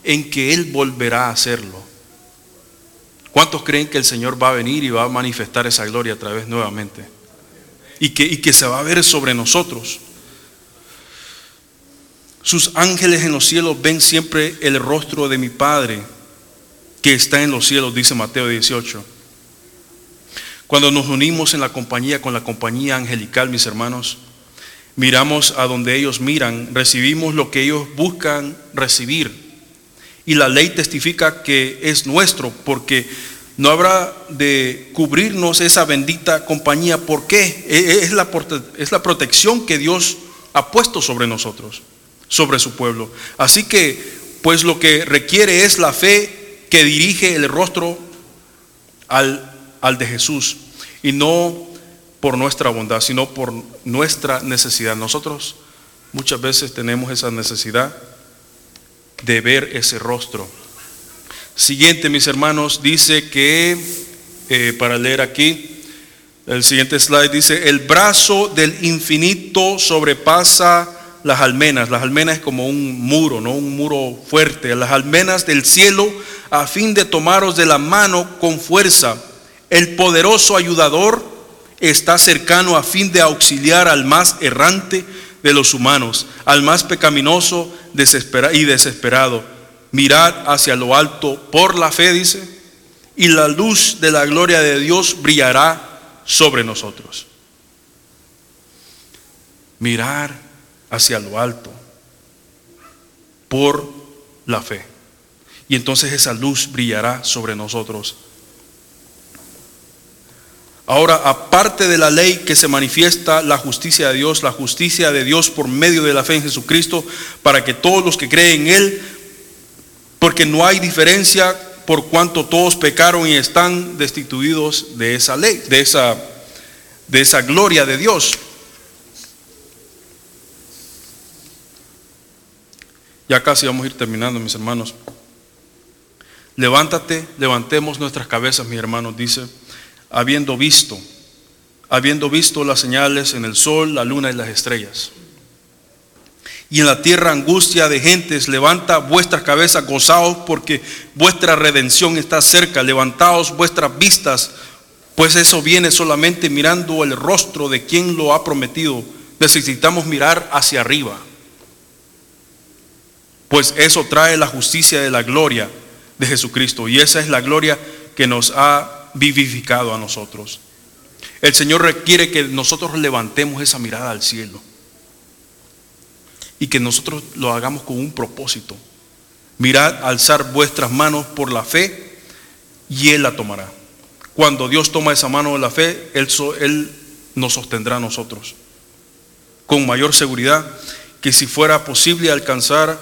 en que Él volverá a hacerlo. ¿Cuántos creen que el Señor va a venir y va a manifestar esa gloria a través nuevamente? Y que, y que se va a ver sobre nosotros. Sus ángeles en los cielos ven siempre el rostro de mi Padre que está en los cielos, dice Mateo 18. Cuando nos unimos en la compañía con la compañía angelical, mis hermanos, miramos a donde ellos miran, recibimos lo que ellos buscan recibir. Y la ley testifica que es nuestro, porque no habrá de cubrirnos esa bendita compañía. ¿Por qué? E, e, es la, es la protección que Dios ha puesto sobre nosotros sobre su pueblo. Así que, pues lo que requiere es la fe que dirige el rostro al, al de Jesús y no por nuestra bondad, sino por nuestra necesidad. Nosotros muchas veces tenemos esa necesidad de ver ese rostro. Siguiente, mis hermanos, dice que, eh, para leer aquí, el siguiente slide dice, el brazo del infinito sobrepasa las almenas. Las almenas es como un muro, ¿no? Un muro fuerte. Las almenas del cielo a fin de tomaros de la mano con fuerza. El poderoso ayudador está cercano a fin de auxiliar al más errante de los humanos, al más pecaminoso y desesperado. Mirad hacia lo alto por la fe, dice, y la luz de la gloria de Dios brillará sobre nosotros. Mirar hacia lo alto por la fe. Y entonces esa luz brillará sobre nosotros. Ahora, aparte de la ley que se manifiesta la justicia de Dios, la justicia de Dios por medio de la fe en Jesucristo, para que todos los que creen en Él, porque no hay diferencia por cuanto todos pecaron y están destituidos de esa ley, de esa, de esa gloria de Dios. Ya casi vamos a ir terminando, mis hermanos. Levántate, levantemos nuestras cabezas, mis hermanos, dice, habiendo visto, habiendo visto las señales en el sol, la luna y las estrellas. Y en la tierra angustia de gentes, levanta vuestras cabezas, gozaos, porque vuestra redención está cerca, levantaos vuestras vistas, pues eso viene solamente mirando el rostro de quien lo ha prometido. Necesitamos mirar hacia arriba pues eso trae la justicia de la gloria de Jesucristo. Y esa es la gloria que nos ha vivificado a nosotros. El Señor requiere que nosotros levantemos esa mirada al cielo. Y que nosotros lo hagamos con un propósito. Mirad, alzar vuestras manos por la fe y Él la tomará. Cuando Dios toma esa mano de la fe, Él, él nos sostendrá a nosotros. Con mayor seguridad que si fuera posible alcanzar,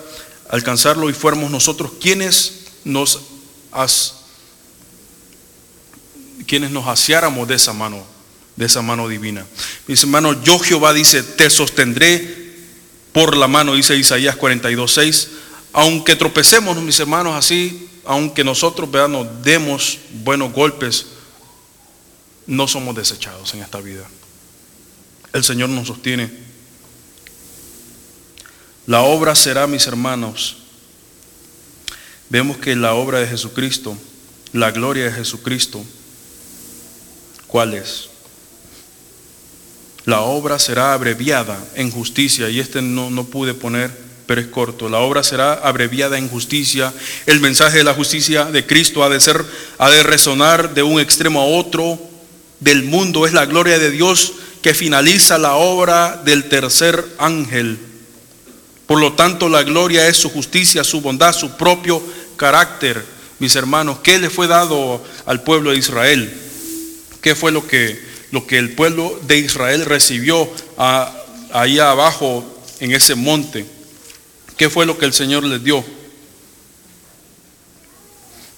alcanzarlo y fuéramos nosotros quienes nos, quienes nos aseáramos de esa mano, de esa mano divina. Mis hermanos, yo Jehová dice, te sostendré por la mano, dice Isaías 42.6. Aunque tropecemos, mis hermanos, así, aunque nosotros nos demos buenos golpes, no somos desechados en esta vida. El Señor nos sostiene. La obra será, mis hermanos, vemos que la obra de Jesucristo, la gloria de Jesucristo, ¿cuál es? La obra será abreviada en justicia, y este no, no pude poner, pero es corto. La obra será abreviada en justicia. El mensaje de la justicia de Cristo ha de ser, ha de resonar de un extremo a otro del mundo. Es la gloria de Dios que finaliza la obra del tercer ángel. Por lo tanto, la gloria es su justicia, su bondad, su propio carácter. Mis hermanos, ¿qué le fue dado al pueblo de Israel? ¿Qué fue lo que lo que el pueblo de Israel recibió ahí abajo en ese monte. ¿Qué fue lo que el Señor les dio?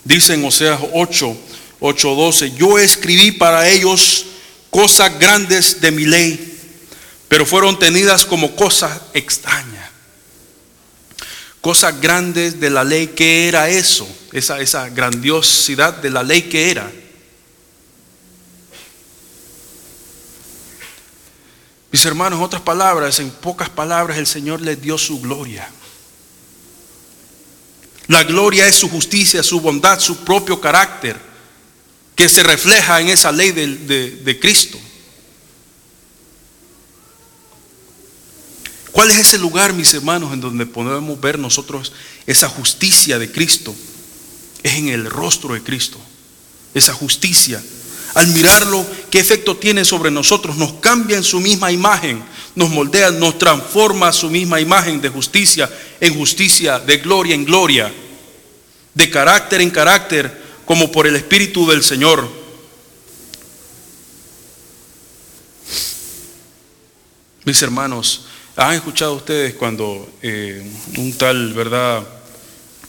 Dice Oseas 8, 8, 12, yo escribí para ellos cosas grandes de mi ley, pero fueron tenidas como cosas extrañas. Cosas grandes de la ley, ¿qué era eso? Esa, esa grandiosidad de la ley, ¿qué era? Mis hermanos, en otras palabras, en pocas palabras, el Señor les dio su gloria. La gloria es su justicia, su bondad, su propio carácter, que se refleja en esa ley de, de Cristo. ¿Cuál es ese lugar, mis hermanos, en donde podemos ver nosotros esa justicia de Cristo? Es en el rostro de Cristo. Esa justicia al mirarlo, ¿qué efecto tiene sobre nosotros? Nos cambia en su misma imagen, nos moldea, nos transforma su misma imagen de justicia en justicia, de gloria en gloria, de carácter en carácter, como por el Espíritu del Señor. Mis hermanos, ¿han escuchado ustedes cuando eh, un tal, verdad,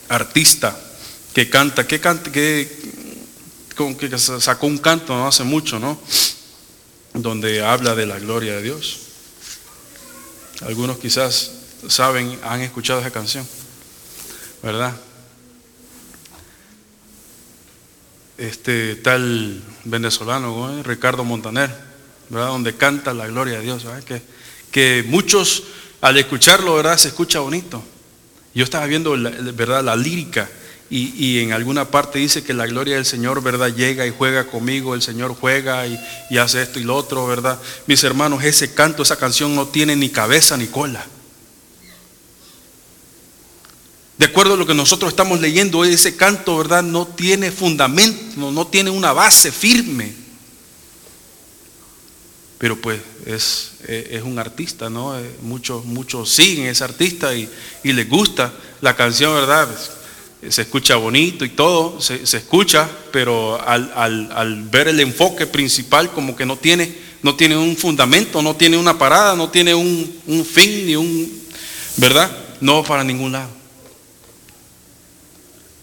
artista que canta, que canta, que que sacó un canto no hace mucho, ¿no? Donde habla de la gloria de Dios. Algunos quizás saben, han escuchado esa canción, ¿verdad? Este tal venezolano, Ricardo Montaner, ¿verdad? Donde canta la gloria de Dios. Que, que muchos al escucharlo, ¿verdad? Se escucha bonito. Yo estaba viendo, ¿verdad? La lírica y, en alguna parte dice que la gloria del Señor, ¿verdad? Llega y juega conmigo, el Señor juega y, hace esto y lo otro, ¿verdad? Mis hermanos, ese canto, esa canción no tiene ni cabeza ni cola. De acuerdo a lo que nosotros estamos leyendo, ese canto, ¿verdad? No tiene fundamento, no, tiene una base firme. Pero pues es, un artista, ¿no? Eh, muchos, muchos siguen ese artista y, y les gusta la canción, ¿verdad? Se escucha bonito y todo, se, escucha, pero al, ver el enfoque principal como que no tiene, no tiene un fundamento, no tiene una parada, no tiene un, un fin ni un, ¿verdad? No para ningún lado.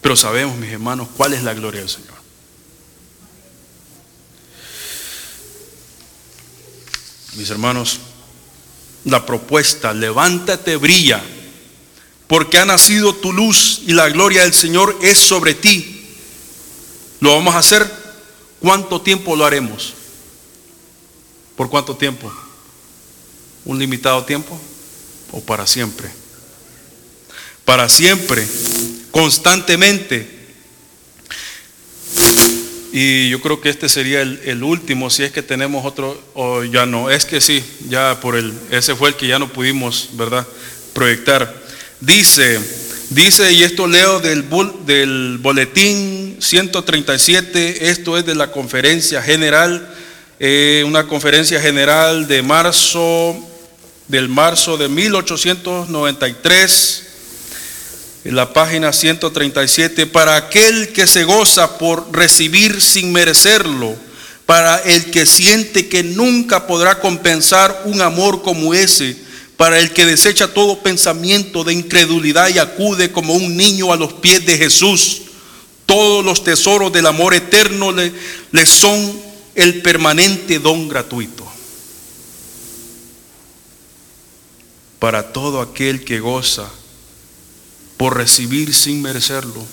Pero sabemos, mis hermanos, cuál es la gloria del Señor. Mis hermanos, la propuesta, levántate, brilla porque ha nacido tu luz y la gloria del Señor es sobre ti. ¿Lo vamos a hacer? ¿Cuánto tiempo lo haremos? ¿Por cuánto tiempo? ¿Un limitado tiempo? ¿O para siempre? Para siempre, constantemente. Y yo creo que este sería el, último, si es que tenemos otro, o ya no, es que sí, ya por el, ese fue el que ya no pudimos, ¿verdad? Proyectar. Dice, dice, y esto leo del, boletín 137, esto es de la conferencia general, eh, una conferencia general de marzo, del marzo de 1893. en la página 137, para aquel que se goza por recibir sin merecerlo, para el que siente que nunca podrá compensar un amor como ese, para el que desecha todo pensamiento de incredulidad y acude como un niño a los pies de Jesús. Todos los tesoros del amor eterno le, son el permanente don gratuito. Para todo aquel que goza por recibir sin merecerlo.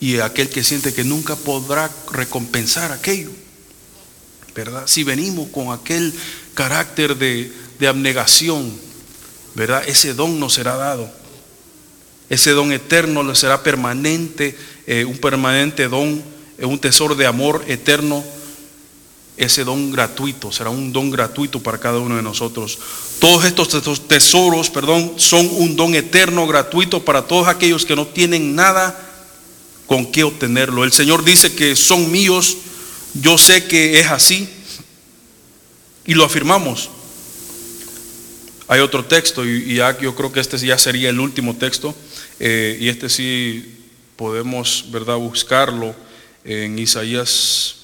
Y aquel que siente que nunca podrá recompensar aquello. ¿Verdad? Si venimos con aquel carácter de, abnegación, ¿verdad? Ese don nos será dado. Ese don eterno le será permanente, eh, un permanente don, eh, un tesoro de amor eterno. Ese don gratuito será un don gratuito para cada uno de nosotros. Todos estos tesoros, perdón, son un don eterno, gratuito para todos aquellos que no tienen nada con qué obtenerlo. El Señor dice que son míos, yo sé que es así y lo afirmamos. Hay otro texto y, yo creo que este ya sería el último texto eh, y este sí podemos, ¿verdad?, buscarlo en Isaías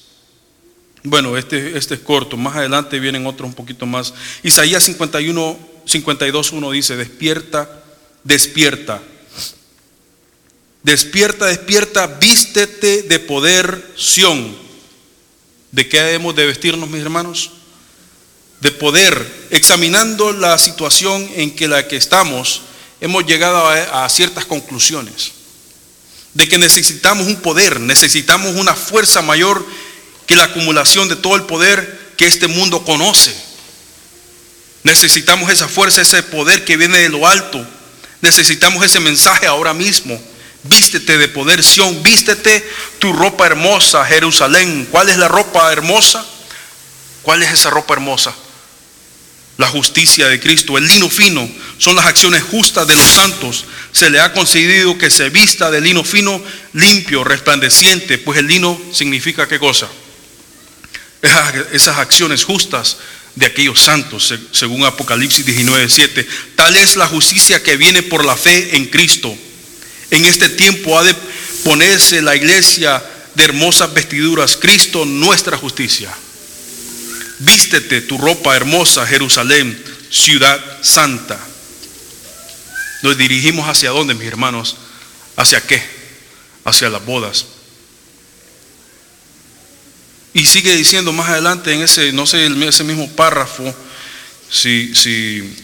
bueno, este, este es corto. Más adelante vienen otros un poquito más. Isaías 51, 52, 1 dice, despierta, despierta. Despierta, despierta, vístete de poder, Sión. ¿De qué debemos de vestirnos, mis hermanos? De poder. Examinando la situación en que la que estamos, hemos llegado a, a ciertas conclusiones. De que necesitamos un poder, necesitamos una fuerza mayor que la acumulación de todo el poder que este mundo conoce. Necesitamos esa fuerza, ese poder que viene de lo alto. Necesitamos ese mensaje ahora mismo. Vístete de poder, Sión, vístete tu ropa hermosa, Jerusalén. ¿Cuál es la ropa hermosa? ¿Cuál es esa ropa hermosa? La justicia de Cristo, el lino fino, son las acciones justas de los santos. Se le ha concedido que se vista de lino fino, limpio, resplandeciente, pues el lino significa qué cosa? esas acciones justas de aquellos santos, según Apocalipsis 19, 7. Tal es la justicia que viene por la fe en Cristo. En este tiempo ha de ponerse la iglesia de hermosas vestiduras, Cristo nuestra justicia. Vístete tu ropa hermosa, Jerusalén, ciudad santa. Nos dirigimos hacia dónde, mis hermanos? ¿Hacia qué? Hacia las bodas. Y sigue diciendo más adelante en ese, no sé, ese mismo párrafo, si, si,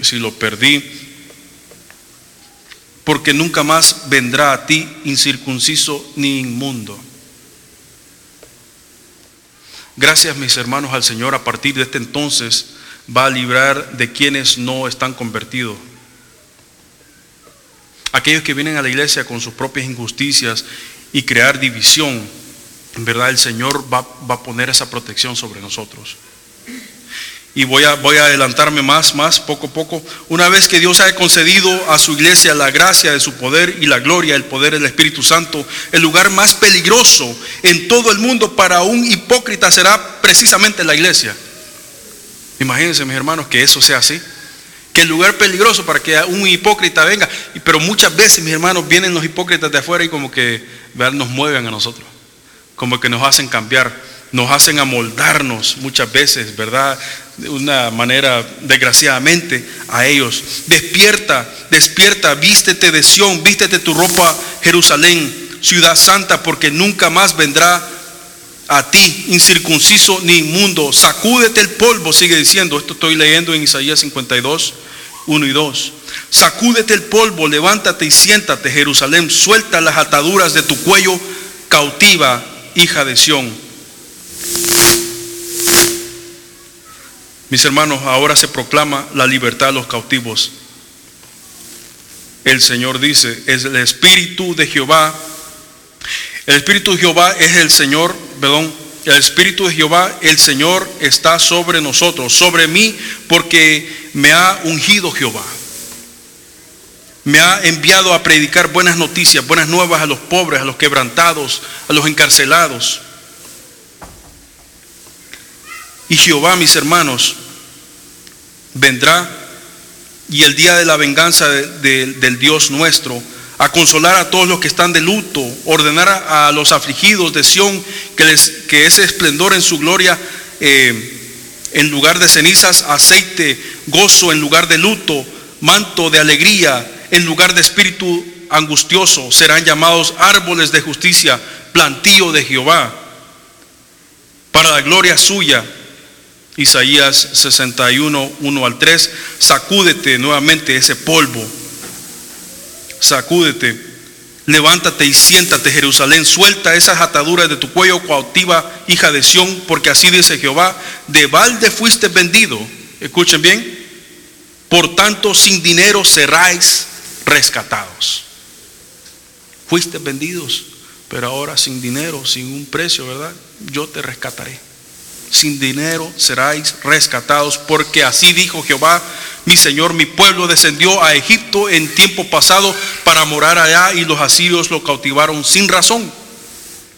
si lo perdí, porque nunca más vendrá a ti incircunciso ni inmundo. Gracias mis hermanos al Señor, a partir de este entonces va a librar de quienes no están convertidos. Aquellos que vienen a la iglesia con sus propias injusticias y crear división en verdad el Señor va, a poner esa protección sobre nosotros. Y voy a, voy a adelantarme más, más, poco a poco. Una vez que Dios haya concedido a su iglesia la gracia de su poder y la gloria, el poder del Espíritu Santo, el lugar más peligroso en todo el mundo para un hipócrita será precisamente la iglesia. Imagínense, mis hermanos, que eso sea así. Que el lugar peligroso para que un hipócrita venga. Pero muchas veces, mis hermanos, vienen los hipócritas de afuera y como que nos mueven a nosotros como que nos hacen cambiar, nos hacen amoldarnos muchas veces, ¿verdad? De una manera, desgraciadamente, a ellos. Despierta, despierta, vístete de Sión, vístete tu ropa, Jerusalén, ciudad santa, porque nunca más vendrá a ti, incircunciso ni inmundo. Sacúdete el polvo, sigue diciendo. Esto estoy leyendo en Isaías 52, 1 y 2. Sacúdete el polvo, levántate y siéntate, Jerusalén. Suelta las ataduras de tu cuello cautiva hija de Sión. Mis hermanos, ahora se proclama la libertad de los cautivos. El Señor dice, es el Espíritu de Jehová. El Espíritu de Jehová es el Señor, perdón, el Espíritu de Jehová, el Señor está sobre nosotros, sobre mí, porque me ha ungido Jehová me ha enviado a predicar buenas noticias, buenas nuevas a los pobres, a los quebrantados, a los encarcelados. Y Jehová, mis hermanos, vendrá y el día de la venganza del Dios nuestro, a consolar a todos los que están de luto, ordenar a, los afligidos de Sión que, ese esplendor en su gloria, eh, en lugar de cenizas, aceite, gozo en lugar de luto, manto de alegría, en lugar de espíritu angustioso, serán llamados árboles de justicia, plantío de Jehová, para la gloria suya. Isaías 61, 1 al 3, sacúdete nuevamente ese polvo sacúdete, levántate y siéntate, Jerusalén, suelta esas ataduras de tu cuello cautiva, hija de Sión, porque así dice Jehová, de balde fuiste vendido, escuchen bien, por tanto sin dinero seráis rescatados. Fuiste vendidos, pero ahora sin dinero, sin un precio, ¿verdad? Yo te rescataré sin dinero seráis rescatados, porque así dijo Jehová, mi Señor, mi pueblo descendió a Egipto en tiempo pasado para morar allá y los asirios lo cautivaron sin razón.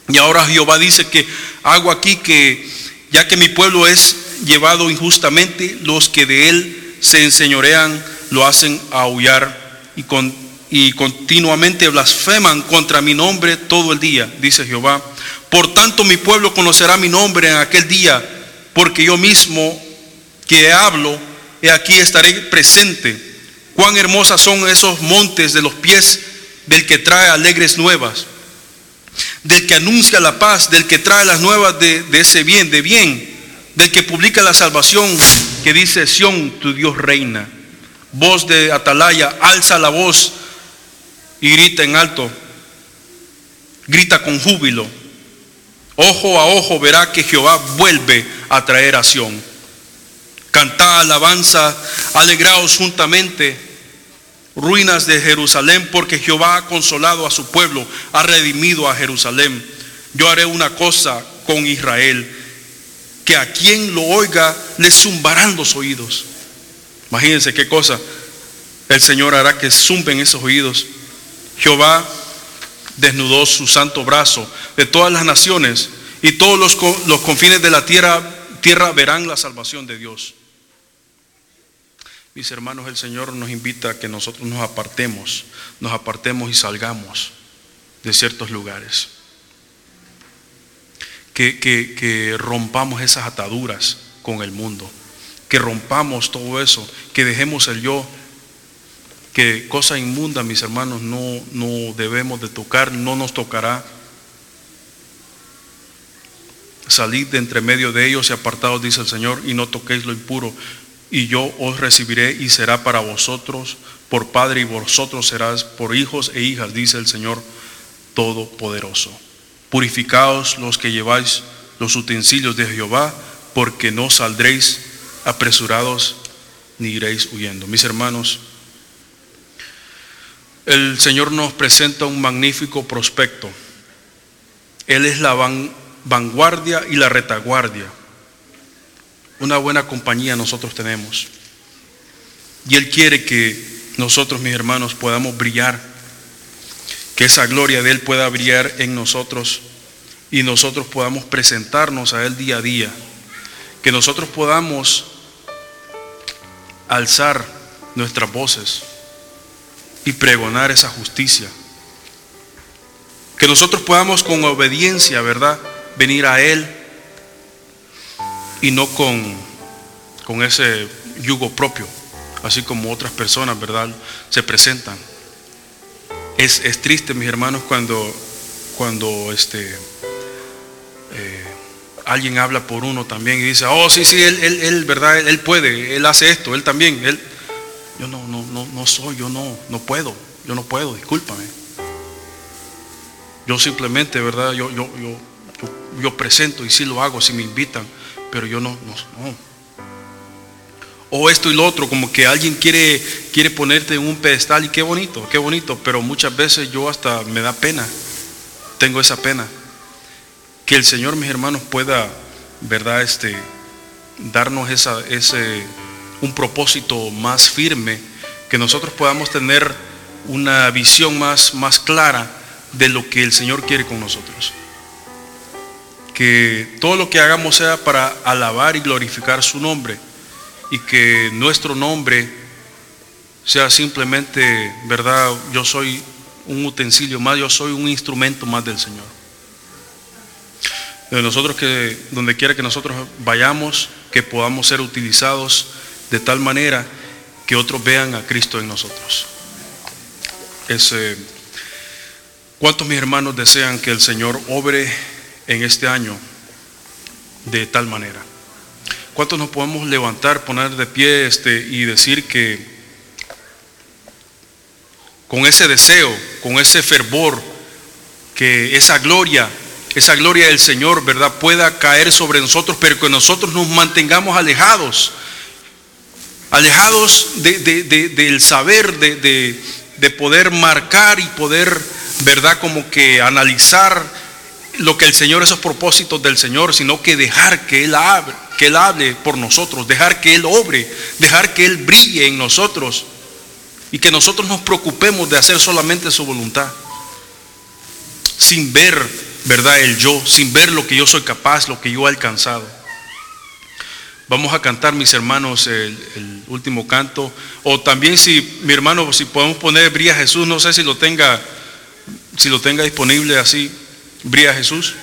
Y ahora Jehová dice que hago aquí que, ya que mi pueblo es llevado injustamente, los que de él se enseñorean lo hacen aullar y, y continuamente blasfeman contra mi nombre todo el día, dice Jehová. Por tanto mi pueblo conocerá mi nombre en aquel día, porque yo mismo que hablo, he aquí estaré presente. Cuán hermosas son esos montes de los pies del que trae alegres nuevas, del que anuncia la paz, del que trae las nuevas de, ese bien, de bien, del que publica la salvación, que dice, Sión, tu Dios reina. Voz de atalaya, alza la voz y grita en alto, grita con júbilo Ojo a ojo verá que Jehová vuelve a traer a. Cantad alabanza, alegraos juntamente, ruinas de Jerusalén, porque Jehová ha consolado a su pueblo, ha redimido a Jerusalén. Yo haré una cosa con Israel, que a quien lo oiga le zumbarán los oídos. Imagínense qué cosa. El Señor hará que zumben esos oídos. Jehová desnudó su santo brazo de todas las naciones y todos los, los confines de la tierra, tierra verán la salvación de Dios. Mis hermanos, el Señor nos invita a que nosotros nos apartemos, nos apartemos y salgamos de ciertos lugares. Que, que, que, rompamos esas ataduras con el mundo, que rompamos todo eso, que dejemos el yo, que cosa inmunda, mis hermanos, no, no debemos de tocar, no nos tocará. Salid de entre medio de ellos y apartados, dice el Señor, y no toquéis lo impuro, y yo os recibiré y será para vosotros por Padre y vosotros serás por hijos e hijas, dice el Señor Todopoderoso. Purificaos los que lleváis los utensilios de Jehová, porque no saldréis apresurados ni iréis huyendo. Mis hermanos, el Señor nos presenta un magnífico prospecto. Él es la vanguardia y la retaguardia. Una buena compañía nosotros tenemos. Y Él quiere que nosotros, mis hermanos, podamos brillar, que esa gloria de Él pueda brillar en nosotros y nosotros podamos presentarnos a Él día a día, que nosotros podamos alzar nuestras voces y pregonar esa justicia. Que nosotros podamos con obediencia, ¿verdad? Venir a Él y no con, con ese yugo propio, así como otras personas, ¿verdad? Se presentan. Es, es triste, mis hermanos, cuando, cuando este, eh, alguien habla por uno también y dice, oh, sí, sí, él, él, él ¿verdad? Él, él, puede, él hace esto, él también, él, yo no, no, no, no soy, yo no, no puedo, yo no puedo, discúlpame. Yo simplemente, ¿verdad? Yo, yo, yo, yo, presento y sí lo hago si me invitan, pero yo no, no, no. O esto y lo otro, como que alguien quiere, quiere ponerte en un pedestal y qué bonito, qué bonito, pero muchas veces yo hasta me da pena, tengo esa pena. Que el Señor, mis hermanos, pueda, ¿verdad? Este, darnos esa, ese, un propósito más firme, que nosotros podamos tener una visión más, más clara de lo que el Señor quiere con nosotros. Que todo lo que hagamos sea para alabar y glorificar su nombre y que nuestro nombre sea simplemente, ¿verdad? Yo soy un utensilio más, yo soy un instrumento más del Señor. De nosotros que, donde quiera que nosotros vayamos, que podamos ser utilizados de tal manera que otros vean a Cristo en nosotros. ¿Cuántos mis hermanos desean que el Señor obre en este año de tal manera? ¿Cuántos nos podemos levantar, poner de pie este, y decir que con ese deseo, con ese fervor, que esa gloria, esa gloria del Señor, ¿verdad?, pueda caer sobre nosotros, pero que nosotros nos mantengamos alejados, alejados del saber, de, poder marcar y poder, ¿verdad?, como que analizar lo que el Señor, esos propósitos del Señor, sino que dejar que Él hable, que Él hable por nosotros, dejar que Él obre, dejar que Él brille en nosotros y que nosotros nos preocupemos de hacer solamente su voluntad, sin ver, ¿verdad? El yo, sin ver lo que yo soy capaz, lo que yo he alcanzado. Vamos a cantar, mis hermanos, el, último canto. O también si, mi hermano, si podemos poner Brilla Jesús, no sé si lo tenga, si lo tenga disponible así, Brilla Jesús.